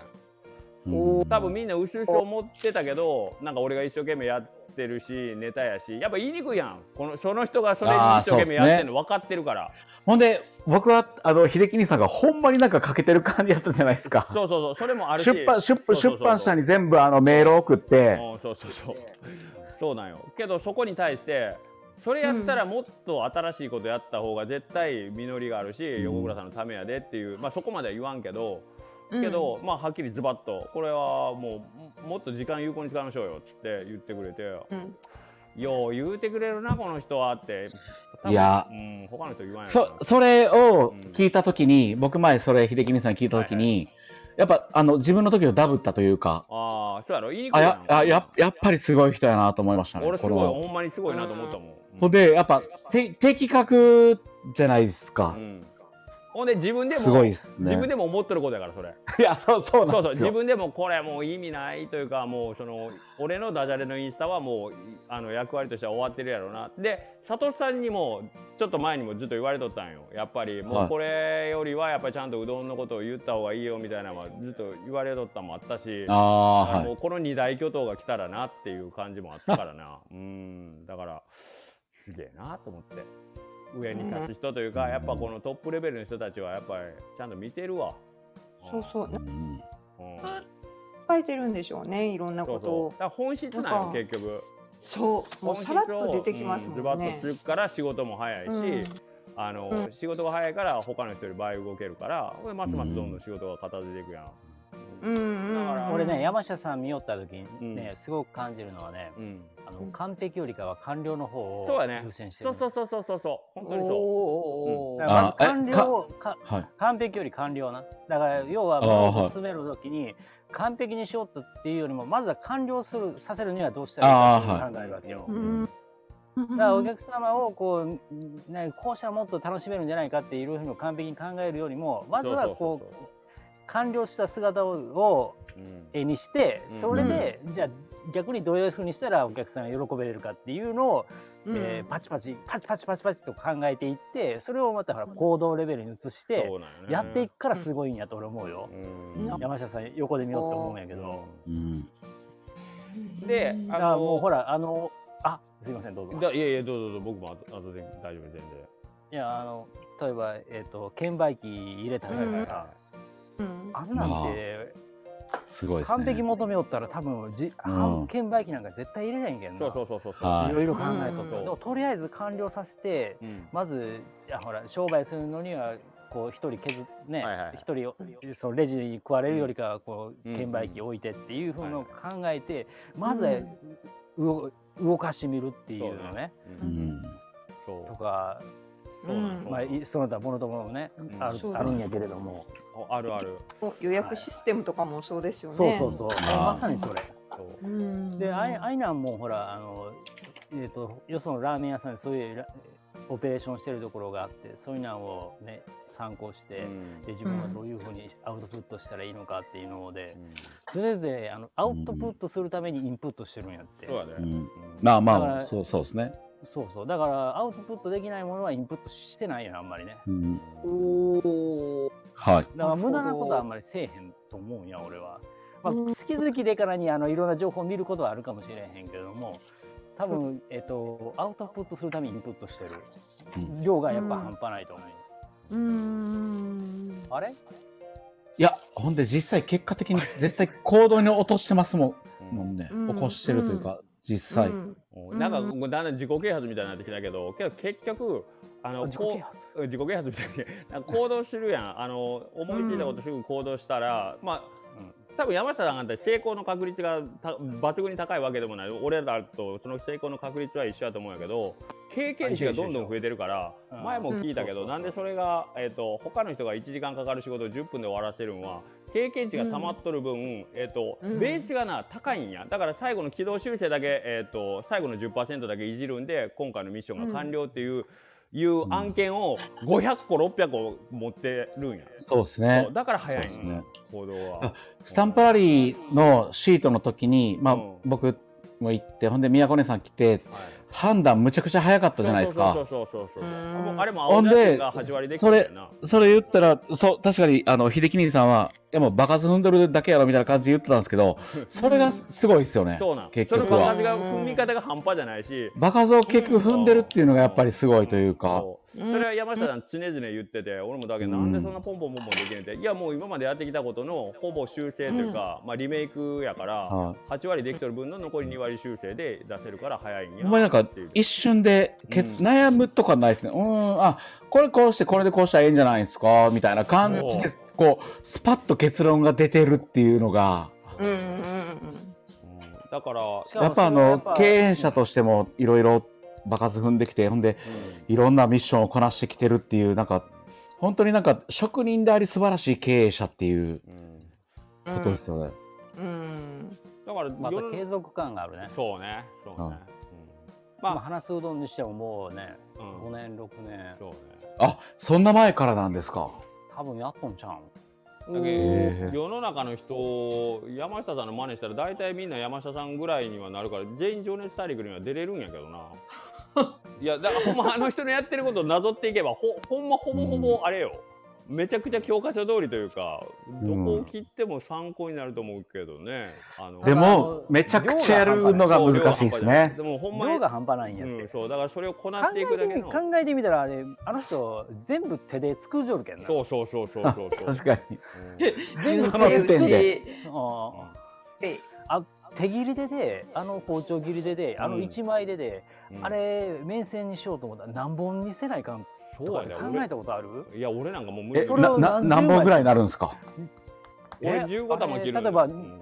うん。多分みんなうすうす思ってたけどなんか俺が一生懸命やってるしネタやしやっぱ言いにくいやん。このその人がそれに一生懸命やってるの分かってるから。ほんで、僕は、あの、秀樹兄さんがほんまになんか欠けてる感じやったじゃないですか。そうそうそう。それもあるし。出版、出出版社に全部あのメールを送って、うんそうそうそう。そうなんよ。けどそこに対してそれやったらもっと新しいことやった方が絶対実りがあるし、ん。横倉さんのためやでっていう、まあ、そこまでは言わんけどけど、まあはっきりズバッとこれはもうもっと時間有効に使いましょうよっつって言ってくれて。うん。よう言うてくれるなこの人はって。いや。うん、他の人言わんやろそな。それを聞いたときに、僕前それ秀樹兄さんに聞いたときに、やっぱあの自分の時をダブったというか、ああそうやろ言いにくいあやあややっぱりすごい人やなと思いましたね。俺すごいこのほんまにすごいなと思ったもん、ほんで、やっぱて的確じゃないですか。う。んほんで自分でもすごいっすね。自分でも思ってることやからそれ。いや、そうそうなそうんそう。自分でもこれもう意味ないというかもうその俺のダジャレのインスタはもういあの役割としては終わってるやろうな。で佐藤さんにもちょっと前にもずっと言われとったんよ。やっぱりもはい。うこれよりはやっぱりちゃんとうどんのことを言った方がいいよみたいなのはずっと言われとったのもあったしああ、はい。もうこの二大巨頭が来たらなっていう感じもあったからな。うん。だからすげえなと思って上に立つ人というかやっぱこのトップレベルの人たちはやっぱりちゃんと見てるわ。そうそう。書いてるんでしょうねいろんなそうことを。そうだから本質なんよなんか結局。そう。もうさらっと出てきますズバッもんねとつくから仕事も早いし、うん。あのうん。仕事が早いから他の人より倍動けるからこれますますどんどん仕事が片付いていくやん。うんうんだから俺ね山下さん見よった時にね、うすごく感じるのはねうん、あの完璧よりかは完了の方をそうやね。優先してる。そうそうそうそうそう。そう本当にそおーだから完了をかはい。完璧より完了な。だから要は進める時に完璧にしようとっていうよりもまずは完了するさせるにはどうしたらいいかっていうのを考えるわけよ。うん。だからお客様をこう、ね、こうしたらもっと楽しめるんじゃないかっていうふうに完璧に考えるよりもまずはこそうそうそうう完了した姿を絵にしてうんそれで、じゃあ逆にどういうふうにしたらお客さんが喜べれるかっていうのを、うんえーパチパチパチパチパチパチと考えていってそれをまたほら行動レベルに移してそうなんよねやっていくからすごいんやと俺思うよ。山下さん横で見ようって思うんやけど。うん。であのもうほらあのあすいませんどうぞ。だいやいやどうぞどうぞ僕もあとあとで大丈夫全然。いやあの例えばえっ、と券売機入れたりとか、うんあんなんてすごいですね。完璧求めよったら多分じ、うん。券売機なんか絶対入れないんけんな。そうそうそうそうそう。はいいろいろ考えと。った、うんでもとりあえず完了させてうん。まずいやほら商売するのにはこう一人削っねはいはい一、人をそのレジに食われるよりかはこううん券売機置いてっていうふうのをはい考えて、まずは動動かしてみるっていうのね。ううん。ん。そう。とか、まあ、いその他ものとものね、うん。あるあるんやけれども、あるある。予約システムとかもそうですよね。そうそうそう、まさにそれ。で、あいあいなんもほら、あの、えっ、と、よそのラーメン屋さんでそういうラオペレーションしてるところがあって、そういうのをね、参考して、うん。で、自分はどういうふうにアウトプットしたらいいのかっていうのでう、ん。それぞれあのアウトプットするためにインプットしてるんやって。そうやね。まあまあ、そうそうですね。そうそう。だから、アウトプットできないものはインプットしてないよね、あんまりね。うん。おーはい。だから無駄なことはあんままりせえへんと思うんや、俺は。まあ、うん好き好きでからにあのいろんな情報を見ることはあるかもしれへんけれども、多分、えっと、アウトプットするためにインプットしてるうん量がやっぱ半端ないと思う。うーん。あれ？いや、ほんで実際結果的に絶対行動に落としてますもんもんね。うん起こしてるというか、実際。うん。うん。なんかこうだんだん自己啓発みたいになってきたけど、けど結局あの自己自己啓発みたいに。な行動するやん。あの思いついたことすぐ行動したら、まあ。多分山下さんなんて成功の確率がた抜群に高いわけでもない。俺らとその成功の確率は一緒だと思うんやけど経験値がどんどん増えてるからうん前も聞いたけうん。どなんでそれが、えー、と他の人が1時間かかる仕事を10分で終わらせるんは経験値が溜まっとる分、えーとうん。ベースがな高いんや。だから最後の軌道修正だけ、えー、と最後の10%だけいじるんで今回のミッションが完了っていう,、いう案件を500個600個持ってるんや、そうですね。そう。だから早いんそうですね。行動は。あ。スタンプラリーのシートの時に、まあうん、僕も行って、ほんで宮古姉さん来て、はい。判断むちゃくちゃ早かったじゃないですか。そうそうそうそうあれも青写真が8割できてるんだよな。それ言ったら、そう、確かに、あの、秀樹兄さんは、やもう爆発踏んでるだけやろみたいな感じで言ってたんですけど、それがすごいですよね。そうなん。結局は。爆発が踏み方が半端じゃないし。爆発を結局踏んでるっていうのがやっぱりすごいというか。それは山下さん常々言ってて、俺もだけどなんでそんなポンポンポンポンできねんって、いやもう今までやってきたことのほぼ修正というか、まあリメイクやから、はい。8割できとる分の残り2割修正で出せるから早いんやほんまになんか一瞬でけ、うん。悩むとかないですね。うーん、あ、これこうしてこれでこうしたらいいんじゃないですか？みたいな感じで、こう、スパッと結論が出てるっていうのが、うんうんうん。うん。だから、やっぱあの経営者としてもいろいろ爆発踏んできて、ほんで、いろんなミッションをこなしてきてるっていう、なんか、本当になんか職人であり素晴らしい経営者っていうことですよね。うん。だからまた継続感があるね。そうね。そうね、うん。うん。まあ、まあ、花すうどんにしてももうね、うん。5年、6年、そうねあ、そんな前からなんですか？多分やっとんちゃうん。だけ世の中の人山下さんの真似したら大体みんな山下さんぐらいにはなるから全員情熱大陸には出れるんやけどな いやだからほんまあの人のやってることをなぞっていけばほほんまほぼほぼあれよ、めちゃくちゃ教科書通りというかどこを切っても参考になると思うけどね、あのでも、めちゃくちゃやるのが難しいですね。で。もほんまに量が半端ないんやって。うん、そうだからそれをこな考していくだけの。考えてみたらあれあの人全部手で作るじょるけんな。そうそうそうそうあそうそう。確かに。全部その時点で。あであ手切りでであの包丁切りでであのうん。一枚でで、うん。あれ面線にしようと思ったら何本にせないかんそうやね。考えたことある？俺いや俺なんかもう無え理。それをなな何本ぐらいになるんですか？俺え15玉切る例えばうん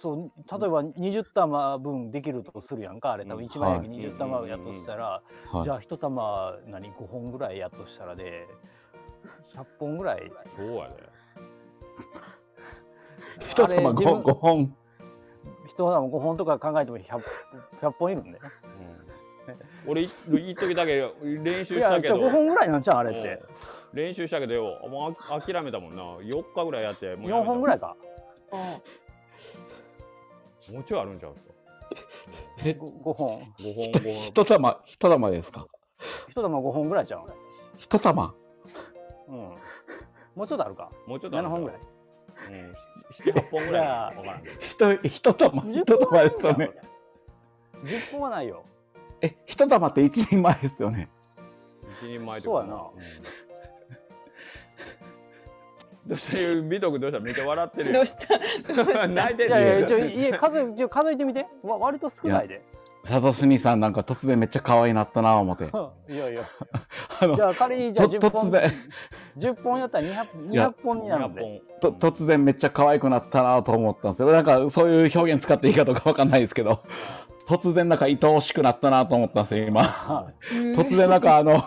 そう例えば20玉分できるとするやんかあれ。多分うん1枚焼きはい。20玉やとしたら、はい。じゃあ1玉何？5本ぐらいやとしたらで100本ぐらい。そうやで一玉あれ自分 5, 5本。1玉5本とか考えても 100, 100本いるんで俺い一時だけ練習いしたけど。やじゃあ5本ぐらいなんちゃうあれって。うん。練習したけどよもうあ諦めたもんな。4日ぐらいやってもうやめ4た本ぐらいか。もうちょいあるんちゃうんすか？え？5, 本。5本5本。一玉、一玉ですか？1玉5本ぐらいちゃう一玉？うん。もうちょっとあるか。7もうちょっとあるんちゃう？本ぐらい。うん。78本ぐらい。分からん。けど一一玉、10一玉ですよね。10本はないよえ、一玉って一人前ですよね。一人前とそうやな。うん。どうした？美徳どうした？めっちゃ笑ってるよ。どうした？泣いてるいやいやよちょ家数えちょ数えてみて。わ割と少ないで。サトシ兄さんなんか突然めっちゃ可愛いなったな思って。いやいや。じゃあ仮にじゃあと10本突然。10本やったら 200, いや200本になるんで。200と本。突然めっちゃ可愛くなったなと思ったんですよ。なんかそういう表現使っていいかどうかわかんないですけど、突然なんか愛おしくなったなと思ったんですよ、今。突然なんかあの、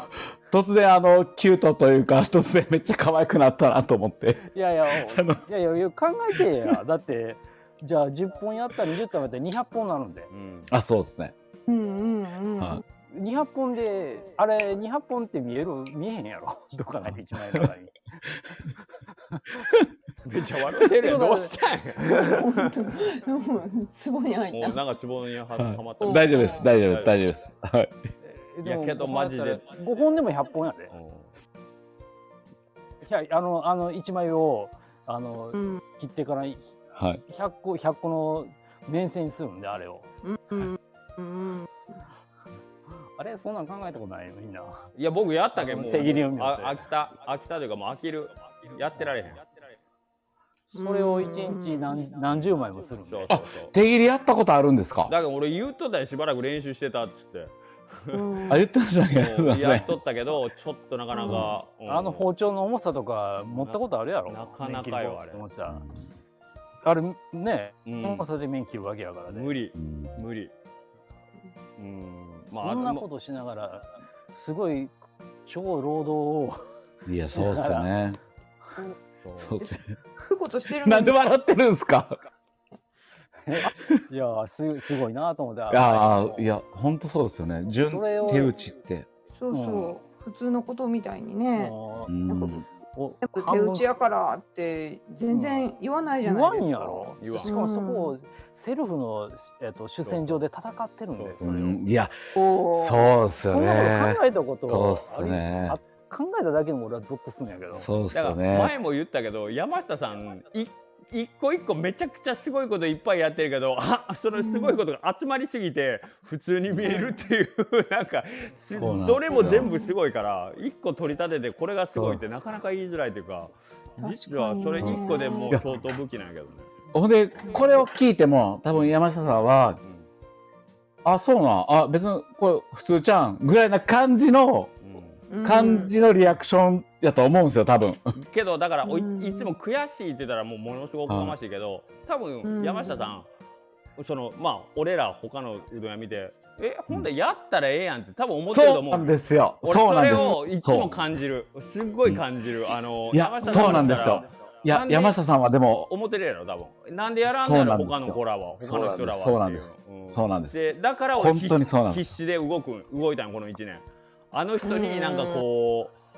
突然あの、キュートというか、突然めっちゃ可愛くなったなと思って。いやいやいやいやいや考えてや。だってじゃあ10本やったら20本やったら200本になるんで。うんあ、そうですね。うんうんうん。は200本であれ200本って見える見えへんやろ。どう考えて1枚の中にめっちゃ笑ってるやん。どうしたんや本当うん壺に入ったもうなんかツボには はまった。い大丈夫です、大丈夫です、大丈夫です。はい。いやけどマジで。5本でも100本やで。うん。いやあのあの1枚をあのうん。切ってからはい。100個100個の面線にするんであれを。うんうん。うん。あれそんなん考えたことないよみんな。いや僕やったけんもう。手切りを見て。あ飽きた。飽きたというかもう飽きる。やってられへんそれを1日何何十枚もするんで。そうそうそう。手切りやったことあるんですか？だから俺言っとったよしばらく練習してたっつって。うん。あ、言ってましたっけすいません。もうやっ。とったけどちょっとなかなか、うん。あの包丁の重さとか持ったことあるやろ？なかなかよあれ。重さ。あれねうん。重さで面切るわけやからね。無理。うん。無理。うん。まあこんなあことしながらすごい超労働をいや、そうっすよね。そう。そうっすね。そういうことしてるのに。なんで笑ってるんですか？いやすすごいなと思って。いやー、いや、本当そうですよね。純それを手打ちって。そうそう。普通のことみたいにね。もうう手打ちやからって全然言わないじゃないですか。んやろ言わんしかもそこをセルフの、えっと主戦場で戦ってるんでそうんいや、おー。そうですよそんなことね考。えたことそうっすね。あ考えただけでも俺はゾッとするんやけど。そうですだからよね。前も言ったけど山下さんい一個一個めちゃくちゃすごいこといっぱいやってるけどあそのすごいことが集まりすぎて普通に見えるっていうなんかすそうなんですよどれも全部すごいから一個取り立ててこれがすごいってなかなか言いづらいというか実はそれ一個でもう相当武器なんやけどね。ほんで、これを聞いても、多分山下さんは、あ、そうなん、あ、別にこれ普通ちゃんぐらいな感じの、うんうん感じのリアクションやと思うんですよ、多分。けどだからおいうん。いつも悔しいって言ったらもうものすごくかましいけど多分山下さんそのまあ俺ら他のうどん屋見てえほんでやったらええやんって多分思ってると思う。そうなんですよ。俺そうなんそれを。いつも感じる。すっごい感じる。あのいや山下さそうなんですよ。いや山下さんはでも、思ってるやろ多分。なんでやらんのやろそうなんですよ。他の子らは他の人らはそうなんです。そうなんです。でだから俺本当にそうなんです。必死で動く動いたんこの1年あの人になんかこう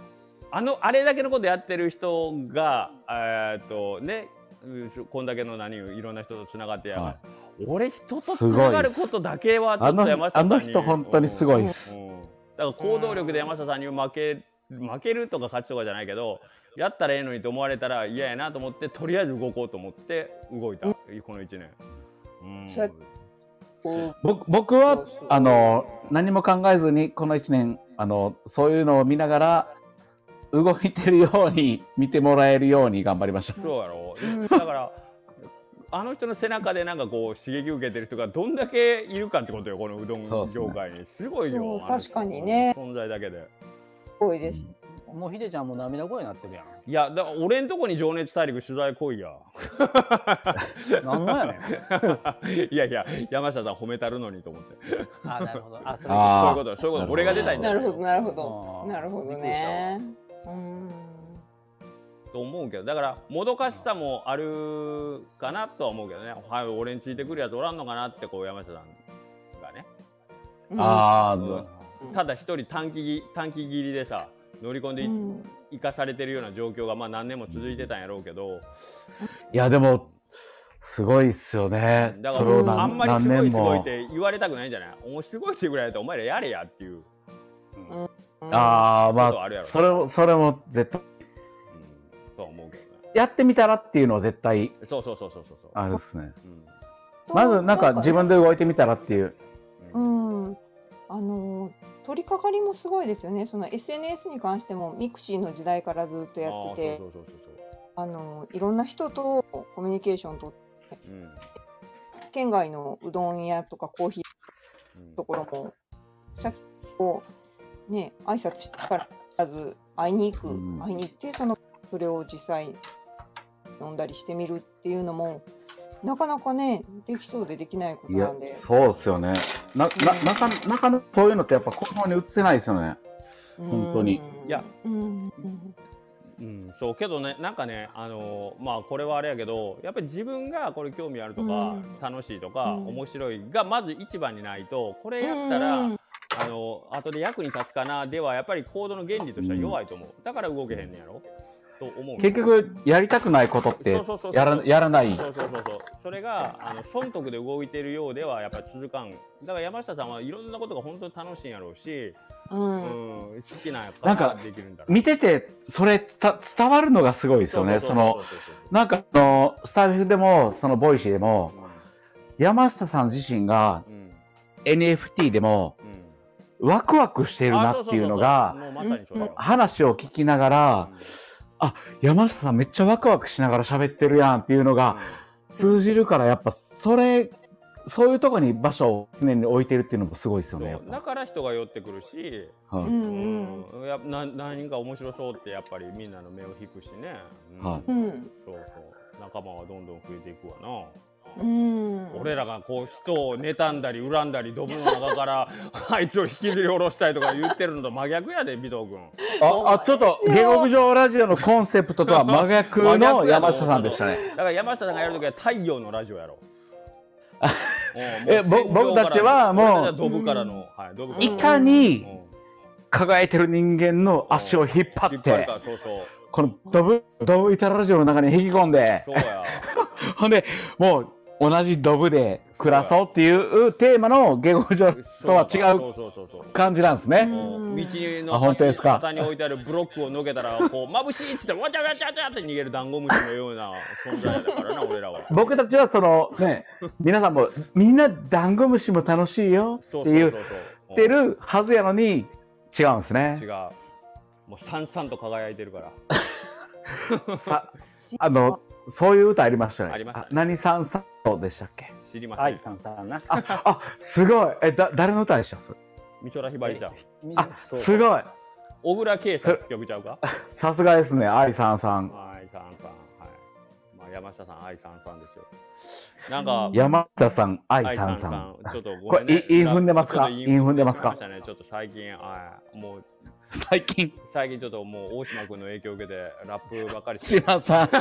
あのあれだけのことやってる人がえーっとねうこんだけの何いろんな人とつながってやがる、は俺人とつながることだけはちょっとあの山下さんにあの人本当にすごいっす。うん。うんだから行動力で山下さんに負け負けるとか勝ちとかじゃないけどやったらええのにと思われたら嫌やなと思ってとりあえず動こうと思って動いた、この1年。うん。僕僕はあの何も考えずにこの1年あのそういうのを見ながら動いてるように見てもらえるように頑張りました。そうやろだからあの人の背中でなんかこう刺激受けてる人がどんだけいるかってことよこのうどん業界にすごいよ確かにね存在だけで。すごいです。もうひでちゃんも涙声になってるやん。いやだから俺んとこに情熱大陸取材来いや。なんのやねん。いやいや山下さん褒めたるのにと思って。あ、なるほど。あ、そういうことそういうこと俺が出たいんだよなるほどなるほあどーなるほどね。うん。と思うけどだからもどかしさもあるかなとは思うけどねはい俺についてくるやつおらんのかなってこう山下さんがねああ、うんただ一人短期ぎ短期切りでさ乗り込んでいうん。生かされてるような状況がまあ何年も続いてたんやろうけど。いやでもすごいっすよね。だからあんまりすごいすごいって言われたくないんじゃない？お前すごいってぐらいだとお前らやれやっていう、うんうんああまあそれもそれも絶対。うんとは思うけどね。やってみたらっていうのは絶対。そうそうそうそうそうそう、あるっすね。うん。まずなんか自分で動いてみたらっていう。ううん。ん、あの取り掛かりもすごいですよね。その SNS に関してもミクシーの時代からずっとやっててあのいろんな人とコミュニケーションとそう、うん。県外のうどん屋とかコーヒーうんところもさっきこうね挨拶してからまず会いに行く、うん。会いに行ってそのそれを実際飲んだりしてみるっていうのもなかなかねできそうでできないことなんで。そうっすよね。なななかなかなかそういうのってやっぱ行動に移せないですよね。本当に。うんいや、うん。うんうん、そうけどねなんかねあのーまあこれはあれやけどやっぱり自分がこれ興味あるとか、うん。楽しいとか、うん。面白いがまず一番にないとこれやったら、うん。あの後で役に立つかなではやっぱり行動の原理としては弱いと思う、だから動けへんねやろと思う。結局やりたくないことってやらやらない。そうそうそうそう。それがあの損得で動いてるようではやっぱり続かん。だから山下さんはいろんなことが本当に楽しいんやろうし、うん。うん、好きなんやかなんからできるんだろう。見ててそれが伝わるのがすごいですよね。そのなんかあのスタッフでもそのボイシーでも山下さん自身がうんうん NFT でもうん。ワクワクしてるなっていうのが話を聞きながら山下さんめっちゃワクワクしながら喋ってるやんっていうのが通じるからやっぱそれそういうとこに場所を常に置いてるっていうのもすごいですよね。だから人が寄ってくるし、ぱはい。うんうん。うん、やな何か面白そうってやっぱりみんなの目を引くしね、うん。はい。うん。そうそう。仲間はどんどん増えていくわな、うん。俺らがこう人を妬んだり恨んだりドブの中から あいつを引きずり下ろしたいとか言ってるのと真逆やで尾藤君。ああちょっと下克上ラジオのコンセプトとは真逆の山下さんでしたね。だから山下さんがやるときは太陽のラジオやろ えぼ僕たちはもうドブからの、はい、ドブからの。いかにうん輝いてる人間の足を引っ張ってからそうそう。このドブドブ板ラジオの中に引き込んで。そうや。ほんでもう同じドブで暮らそうっていうテーマの下克上とは違そう感じなんですね。道のあ本当ですか。端に置いてあるブロックをのけたらこう眩しいっつってわちゃわちゃわちゃって逃げるダンゴムシのような存在だか。らな俺らは僕たちはそのね、皆さんもみんなダンゴムシも楽しいよって言ってるはずやのに違うんですね。違。う。もうさんさんと輝いてるから。さあのそういう歌ありましたね。ありましたね。何さんさんでしたっけ？知りません、愛さんさんな。あ、あ、すごい。え、だ、誰の歌でした？それ。美空ひばりちゃん。あ、すごい。小倉圭さん曲ちゃうか？さすがですね、愛さんさん。愛さんさんはい。まあ山下さん愛さんさんですよ。なんか山田さん、愛愛さんさん。ちょっとごこれめんねい韻踏んでますか？ちょっと韻踏んでますか？ましたね。ちょっと最近あもう最近、最近ちょっともう大島君の影響を受けてラップばっかりして。島さん。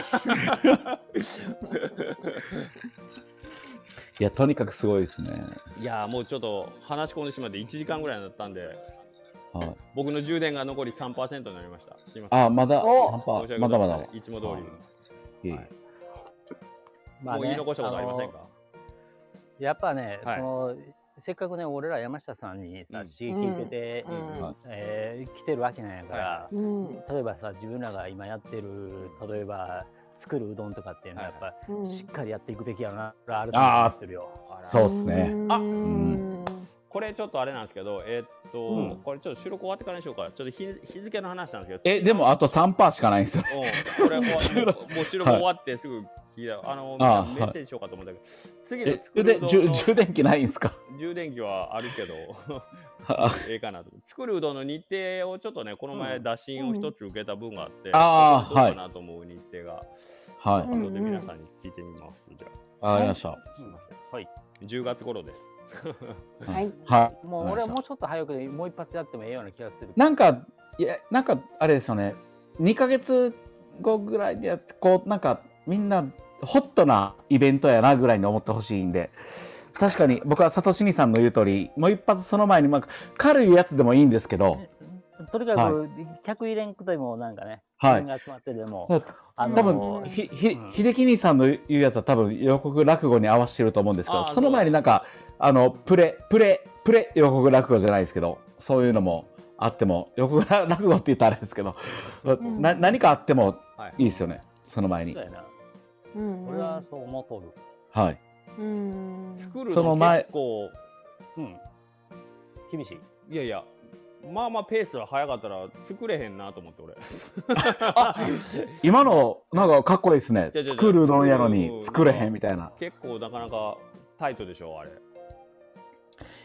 いや、とにかくすごいですね。いやーもうちょっと話し込んでしまって1時間ぐらいになったんではい、僕の充電が残り3%になりました。すあ、まだ、お！3パ申し訳ー、まだまだ。い。つも通り。い。いはいまあねもう言い残したことありませんか？やっぱね、はい。そのせっかくね俺ら山下さんにさうん。刺激受けて、うん。えー来てるわけなんやから、うん例えばさ自分らが今やってる例えば作るうどんとかっていうのはやっぱ、うん。しっかりやっていくべきやなあると思ってるよ。そうですね。あうん。これちょっとあれなんですけどえーっと、うん。これちょっと収録終わってからにしようか。ちょっと日日付の話なんですけど。え、でもあと3パーしかないんですよ。うん、これ もうもう収録終わってすぐ聞いた、あのああメッセージしようかと思ったけど、次のえ、で、充充電器ないんですか？充電器はあるけど ええかなと。作るうどんの日程をちょっとねこの前打診を一つ受けた分があって、ああこれどうかなと思う日程が、はい。うん後で皆さんに聞いてみます、じゃわかりました。あすいません。はい。10月頃です。はい。はい。もう俺はもうちょっと早くでもう一発やってもええような気がする。たなんか、いや、なんか、あれですよね。2ヶ月後ぐらいでやって、こう、なんか、みんな、ホットなイベントやなぐらいに思ってほしいんで。確かに僕はサトシニさんの言う通りもう一発その前に、まあ、軽いやつでもいいんですけど、とにかく、客入れんくでもなんかね、はい。集まってでも、だあの多うん分ひひうん。秀樹兄さんの言うやつは多分予告落語に合わせてると思うんですけどその前になんかあのプレプレプレ予告落語じゃないですけどそういうのもあっても予告落語って言ったらあれですけど、ん。な何かあってもはい。いいですよねその前に。そうん俺はそう思っとる。はい。うん。作るのその前結構うん。厳しい。いやいやまあまあペースが早かったら作れへんなと思って俺。今のなんかかっこいいですね。作るうどんやのうん。に作れへんみたいな。結構なかなかタイトでしょあれ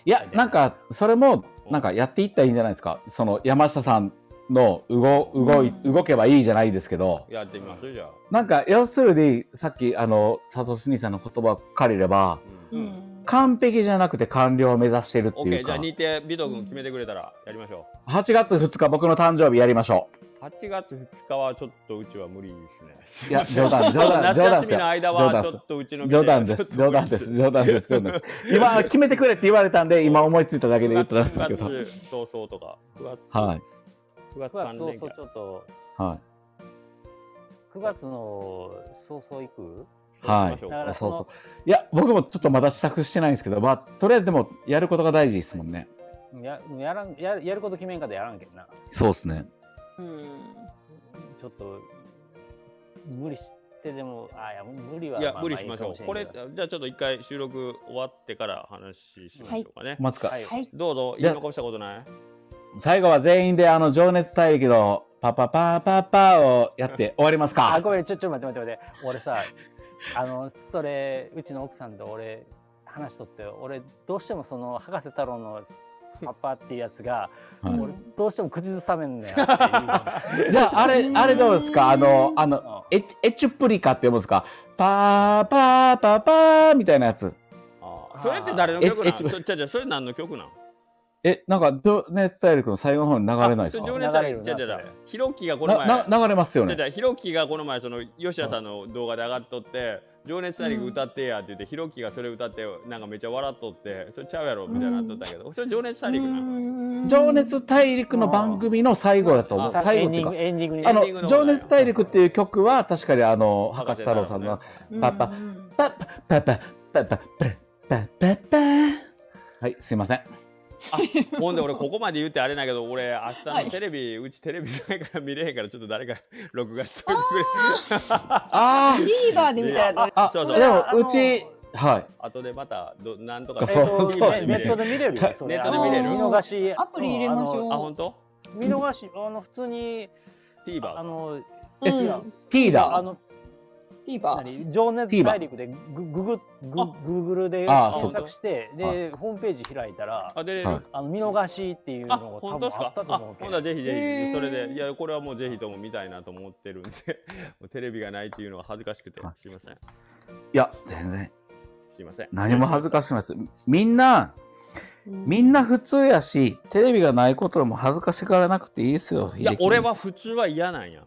いやなんかそれもなんかやっていったらいいんじゃないですか。その山下さんの動動い動けばいいじゃないですけど。やってみます？じゃあ、なんか要するにさっきあの佐藤兄さんの言葉を借りればううん。ん完璧じゃなくて完了を目指してるってオッケー。じゃあいうか日程ビト君決めてくれたらやりましょ8月2日僕の誕生日やりましょう。8月2日はちょっとうちは無理ですね。ういや冗談冗談 夏冗談ですよ休みの間冗談ですはちょっとうちの冗談です。冗談です。冗談です。冗談です。今決めてくれって言われたんで今思いついただけで言ったんですけど。9月早々とか。9月。はい9月9月3早連休。々ちょっと、はい。9月の早々行く？はい。そうそうそう。いや僕もちょっとまだ支度してないんですけどまあとりあえずでもやることが大事ですもんね。ややらんややること決めんかでやらんけんな。そうですね。うん。ちょっと、無理してでも、あ、いや、無理は。いやまあ無理しましょう。これじゃあちょっと一回収録終わってから話しましょうかね、まずか、はい。はい。どうぞ言い残したことない？最後は全員であの情熱大陸のパパパパパをやって終わりますどあ、かごめん、ちょ、ちょ、待って待って待って。俺さ、あの、それ、うちの奥さんと俺、話しとって、俺、どうしてもその、博士太郎のパパっていうやつが、はい。俺、どうしても口ずさめんねんっていう。じゃああれあれどうですか？あのあのエチエチュプリカって読むんですか？パーパーパーパーみたいなやつ。あーそれって誰の曲なん？ええそじゃじゃそれ何の曲なん？えなんか情熱大陸の最後の方に流れないですか？情熱大陸じゃじゃじゃひろきがこの前。流れますよね。じゃじゃひろきがこの前その吉田さんの動画で上がっとって「情熱大陸歌ってや」って言ってひろきがそれ歌ってなんかめっちゃ笑っとってそれちゃうやろみたいになっとったけどそれ情熱大陸なん。情熱大陸の番組の最後だと思う。あ。最後っていうかエンディング、エンディングに。あの情熱大陸っていう曲は確かにあの博士太郎さんのね。パパパパパパパパパパパパ。はい、すいません。あほんで俺ここまで言ってあれだけど俺明日はいのテレビ、うちテレビないから見れへんからちょっと誰か 録画しといてくれ。あ TVer で見たらどうあ、あ、そうそう。でもうち、はい。後でまたどなんとかそうえっとネットで見れるよ。それ。ネットで見れる？あの見逃し。アプリ入れましょう。あ本当？見逃し、あの、普通に、あ TVer の、ういやん T だ。あの、何？情熱大陸でググググあ。グーグルであ検索して、はで、ホームページ開いたら、あ出れる、はい。あの見逃しっていうあのが多本当ですか？分あったとあ思うけど。ほんぜひぜひそれでいやこれはもうぜひとも見たいなと思ってるんで もうテレビがないっていうのは恥ずかしくてはい。すいません。いや、全然、すいません。何も恥ずかしくないです。みんな、みんな普通やし、テレビがないことも恥ずかしがらなくていいですよ。いや俺は普通は嫌なんや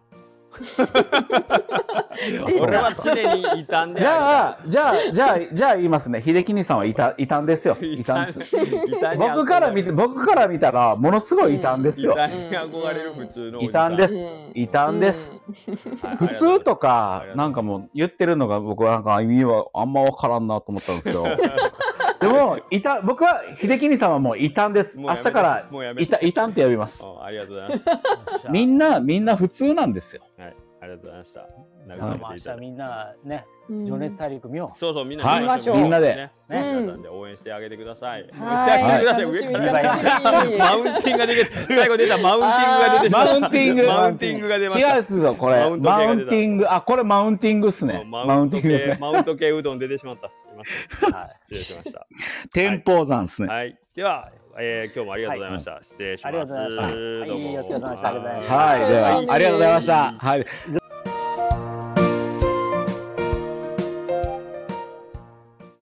俺は常に異端でじゃああ、じゃあ、じゃあ、じゃあ言いますね。秀樹兄さんは異端異端ですよ。る異端です。僕から見て、僕から見たら、ものすごい異端です異よ。端に憧れる普通の異端です。うん。異端です。はい普通とあかなんかもう言ってるのが僕はなんか意味はあんま分からんなと思ったんですけど でもいた僕は秀樹兄さんはもう異端です。明日からもうやめて。いた異端って呼びます。あありがとうございます。みんなみんな普通なんですよ。はいありがとうございました。明日みんなね、うん。情熱大陸見よう。そうそうみんなはい見ましょう。みんなで。ねさんで応援してあげてください。応援してはいあげてください上から。マウンティングが出て最後出たマウンティングが出てしまったマウンティング。マウンティングが出ました。違うっすよこれ。マウンティング。あこれマウンティングっすね。マウンティングマウント系うどん出てしまったはい。失礼しました。天保山っすね。はい。ではえー今日もありがとうございました。失礼します。ありがとうございました。はい。どうもお疲れ様でした。ありがとうございました。はい。でははい。ありがとうございました。はい